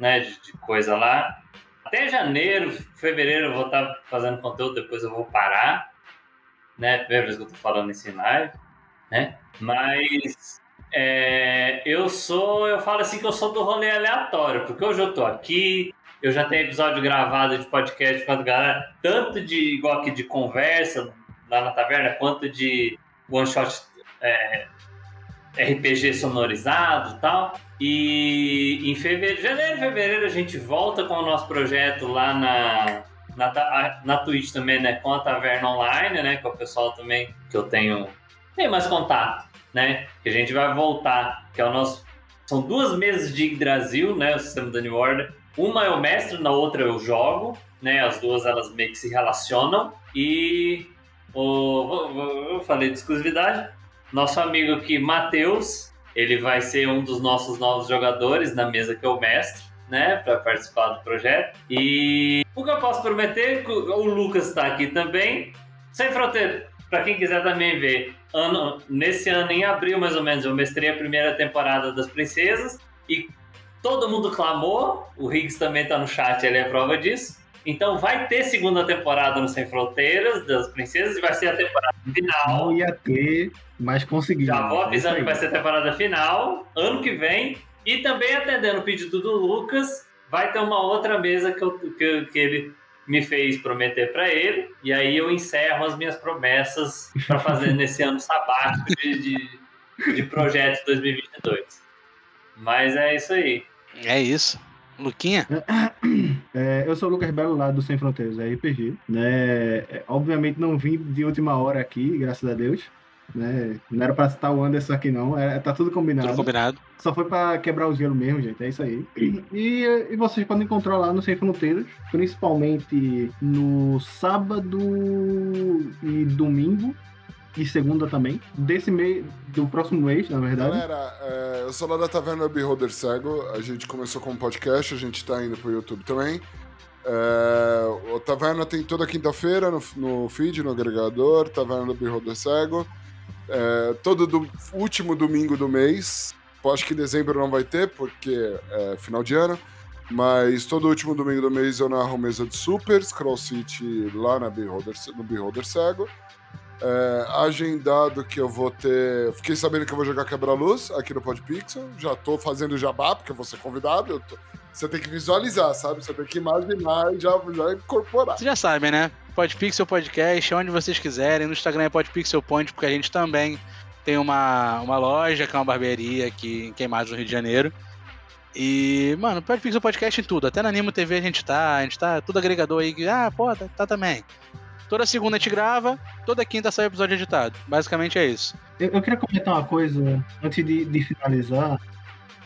né, de, de coisa lá. Até janeiro, fevereiro eu vou estar fazendo conteúdo, depois eu vou parar, né, primeira vez que eu tô falando em live, né, mas é, eu sou, eu falo assim que eu sou do rolê aleatório, porque hoje eu tô aqui, eu já tenho episódio gravado de podcast com a galera, tanto de igual aqui de conversa lá na taverna, quanto de one shot é, RPG sonorizado e tal. E em fevereiro, janeiro, fevereiro a gente volta com o nosso projeto lá na na, na Twitch também, né, com a Taverna Online, né, com o pessoal também que eu tenho tenho mais contato né? Que a gente vai voltar, que é o nosso. São duas mesas de Yggdrasil, né? O sistema da Order. Uma é o mestre, na outra eu jogo, né? As duas elas meio que se relacionam. E o, eu falei de exclusividade. Nosso amigo aqui, Matheus, ele vai ser um dos nossos novos jogadores na mesa que é o mestre, né? Para participar do projeto. E o que eu posso prometer, o Lucas está aqui também. Sem fronteira, para quem quiser também ver, ano, nesse ano, em abril mais ou menos, eu mestrei a primeira temporada das Princesas e todo mundo clamou. O Riggs também tá no chat, ele é prova disso. Então vai ter segunda temporada no Sem Fronteiras das Princesas e vai ser a temporada final. Não ia ter, mas consegui. Já vou É avisando que vai ser a temporada final, ano que vem. E também atendendo o pedido do Lucas, vai ter uma outra mesa que, eu, que, que ele me fez prometer pra ele, e aí eu encerro as minhas promessas pra fazer (laughs) nesse ano sabático de, de, de projeto 2022. Mas é isso aí. É isso. Luquinha? (coughs) É, eu sou o Lucas Belo, lá do Sem Fronteiras, é RPG. Né? É, obviamente não vim de última hora aqui, graças a Deus. Né? Não era pra citar o Anderson aqui, não. É, tá tudo combinado. Tudo combinado. Só foi pra quebrar o gelo mesmo, gente. É isso aí. E, e vocês podem encontrar lá no Sem Fronteiras, principalmente no sábado e domingo. E segunda também. Desse mês, do próximo mês, na verdade. Galera, é, eu sou lá da Taverna Beholder Cego. A gente começou com um podcast, a gente tá indo pro YouTube também. É, o Taverna tem toda quinta-feira no, no feed, no agregador, Taverna do Beholder Cego. É, todo do, último domingo do mês. Acho que dezembro não vai ter, porque é final de ano. Mas todo último domingo do mês eu narro mesa de Super, Scroll City lá na Beholder, no Beholder Cego. É, agendado que eu vou ter. Fiquei sabendo que eu vou jogar Quebra-Luz aqui no Podpixel. Já tô fazendo jabá, porque eu vou ser convidado. tô- Você tem que visualizar, sabe? Você tem que imaginar e já, já incorporar. Vocês já sabem, né? Podpixel Podcast, onde vocês quiserem. No Instagram é Podpixel Point, porque a gente também tem uma, uma loja, que é uma barbearia aqui em Queimados, no Rio de Janeiro. E, mano, Podpixel Podcast em tudo. Até na Animo TV a gente tá, a gente tá tudo agregador aí. Ah, pô, tá, tá também. Toda segunda a gente grava, toda quinta sai o episódio editado. Basicamente é isso. Eu, eu queria comentar uma coisa antes de, de finalizar.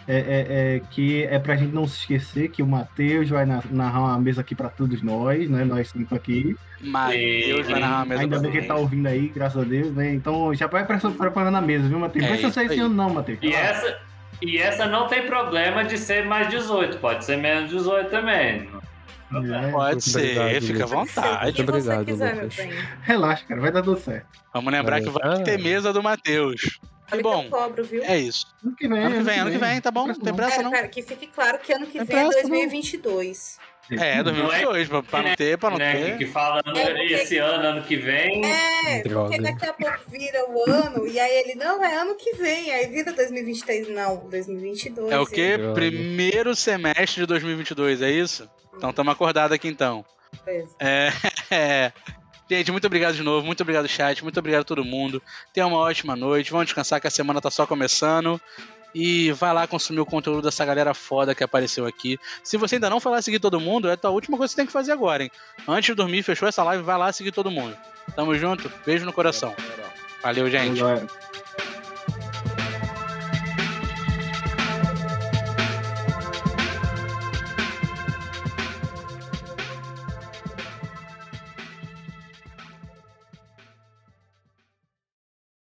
É, é, é que é pra gente não se esquecer que o Matheus vai na- narrar uma mesa aqui pra todos nós, né? Nós cinco aqui. Matheus vai narrar uma mesa Ainda bem que ele tá ouvindo aí, graças a Deus, né? Então já vai pre- preparando a mesa, viu, Matheus? É Não precisa ser esse ano, não, Matheus. E essa, e essa não tem problema de ser mais 18, pode ser menos 18 também. Pode ser, fica à vontade. Muito obrigado, Lucas. Relaxa, cara, vai dar tudo certo. Vamos lembrar que vai ter mesa do Matheus. E bom, cobro, viu? é isso. Ano que vem, ano que vem, ano que vem, tá bom? Não tem pressa Pera, não. pera, que fique claro que ano que Tem vem é pressa, não. 2022. É, 2022, pra, pra não ter, pra não né, ter. Que, que fala É, porque- esse ano, ano que vem. É, porque daqui a pouco vira o ano, e aí ele, não, é ano que vem, aí vira 2023, não, 2022. É o quê? E- Primeiro semestre de 2022, é isso? Então estamos acordados aqui então. Beleza. É, (laughs) é. Gente, muito obrigado de novo, muito obrigado chat, muito obrigado a todo mundo. Tenha uma ótima noite, vamos descansar que a semana tá só começando. E vai lá consumir o conteúdo dessa galera foda que apareceu aqui. Se você ainda não foi lá seguir todo mundo, é a tua última coisa que você tem que fazer agora, hein? Antes de dormir, fechou essa live, vai lá seguir todo mundo. Tamo junto, beijo no coração. Valeu, gente.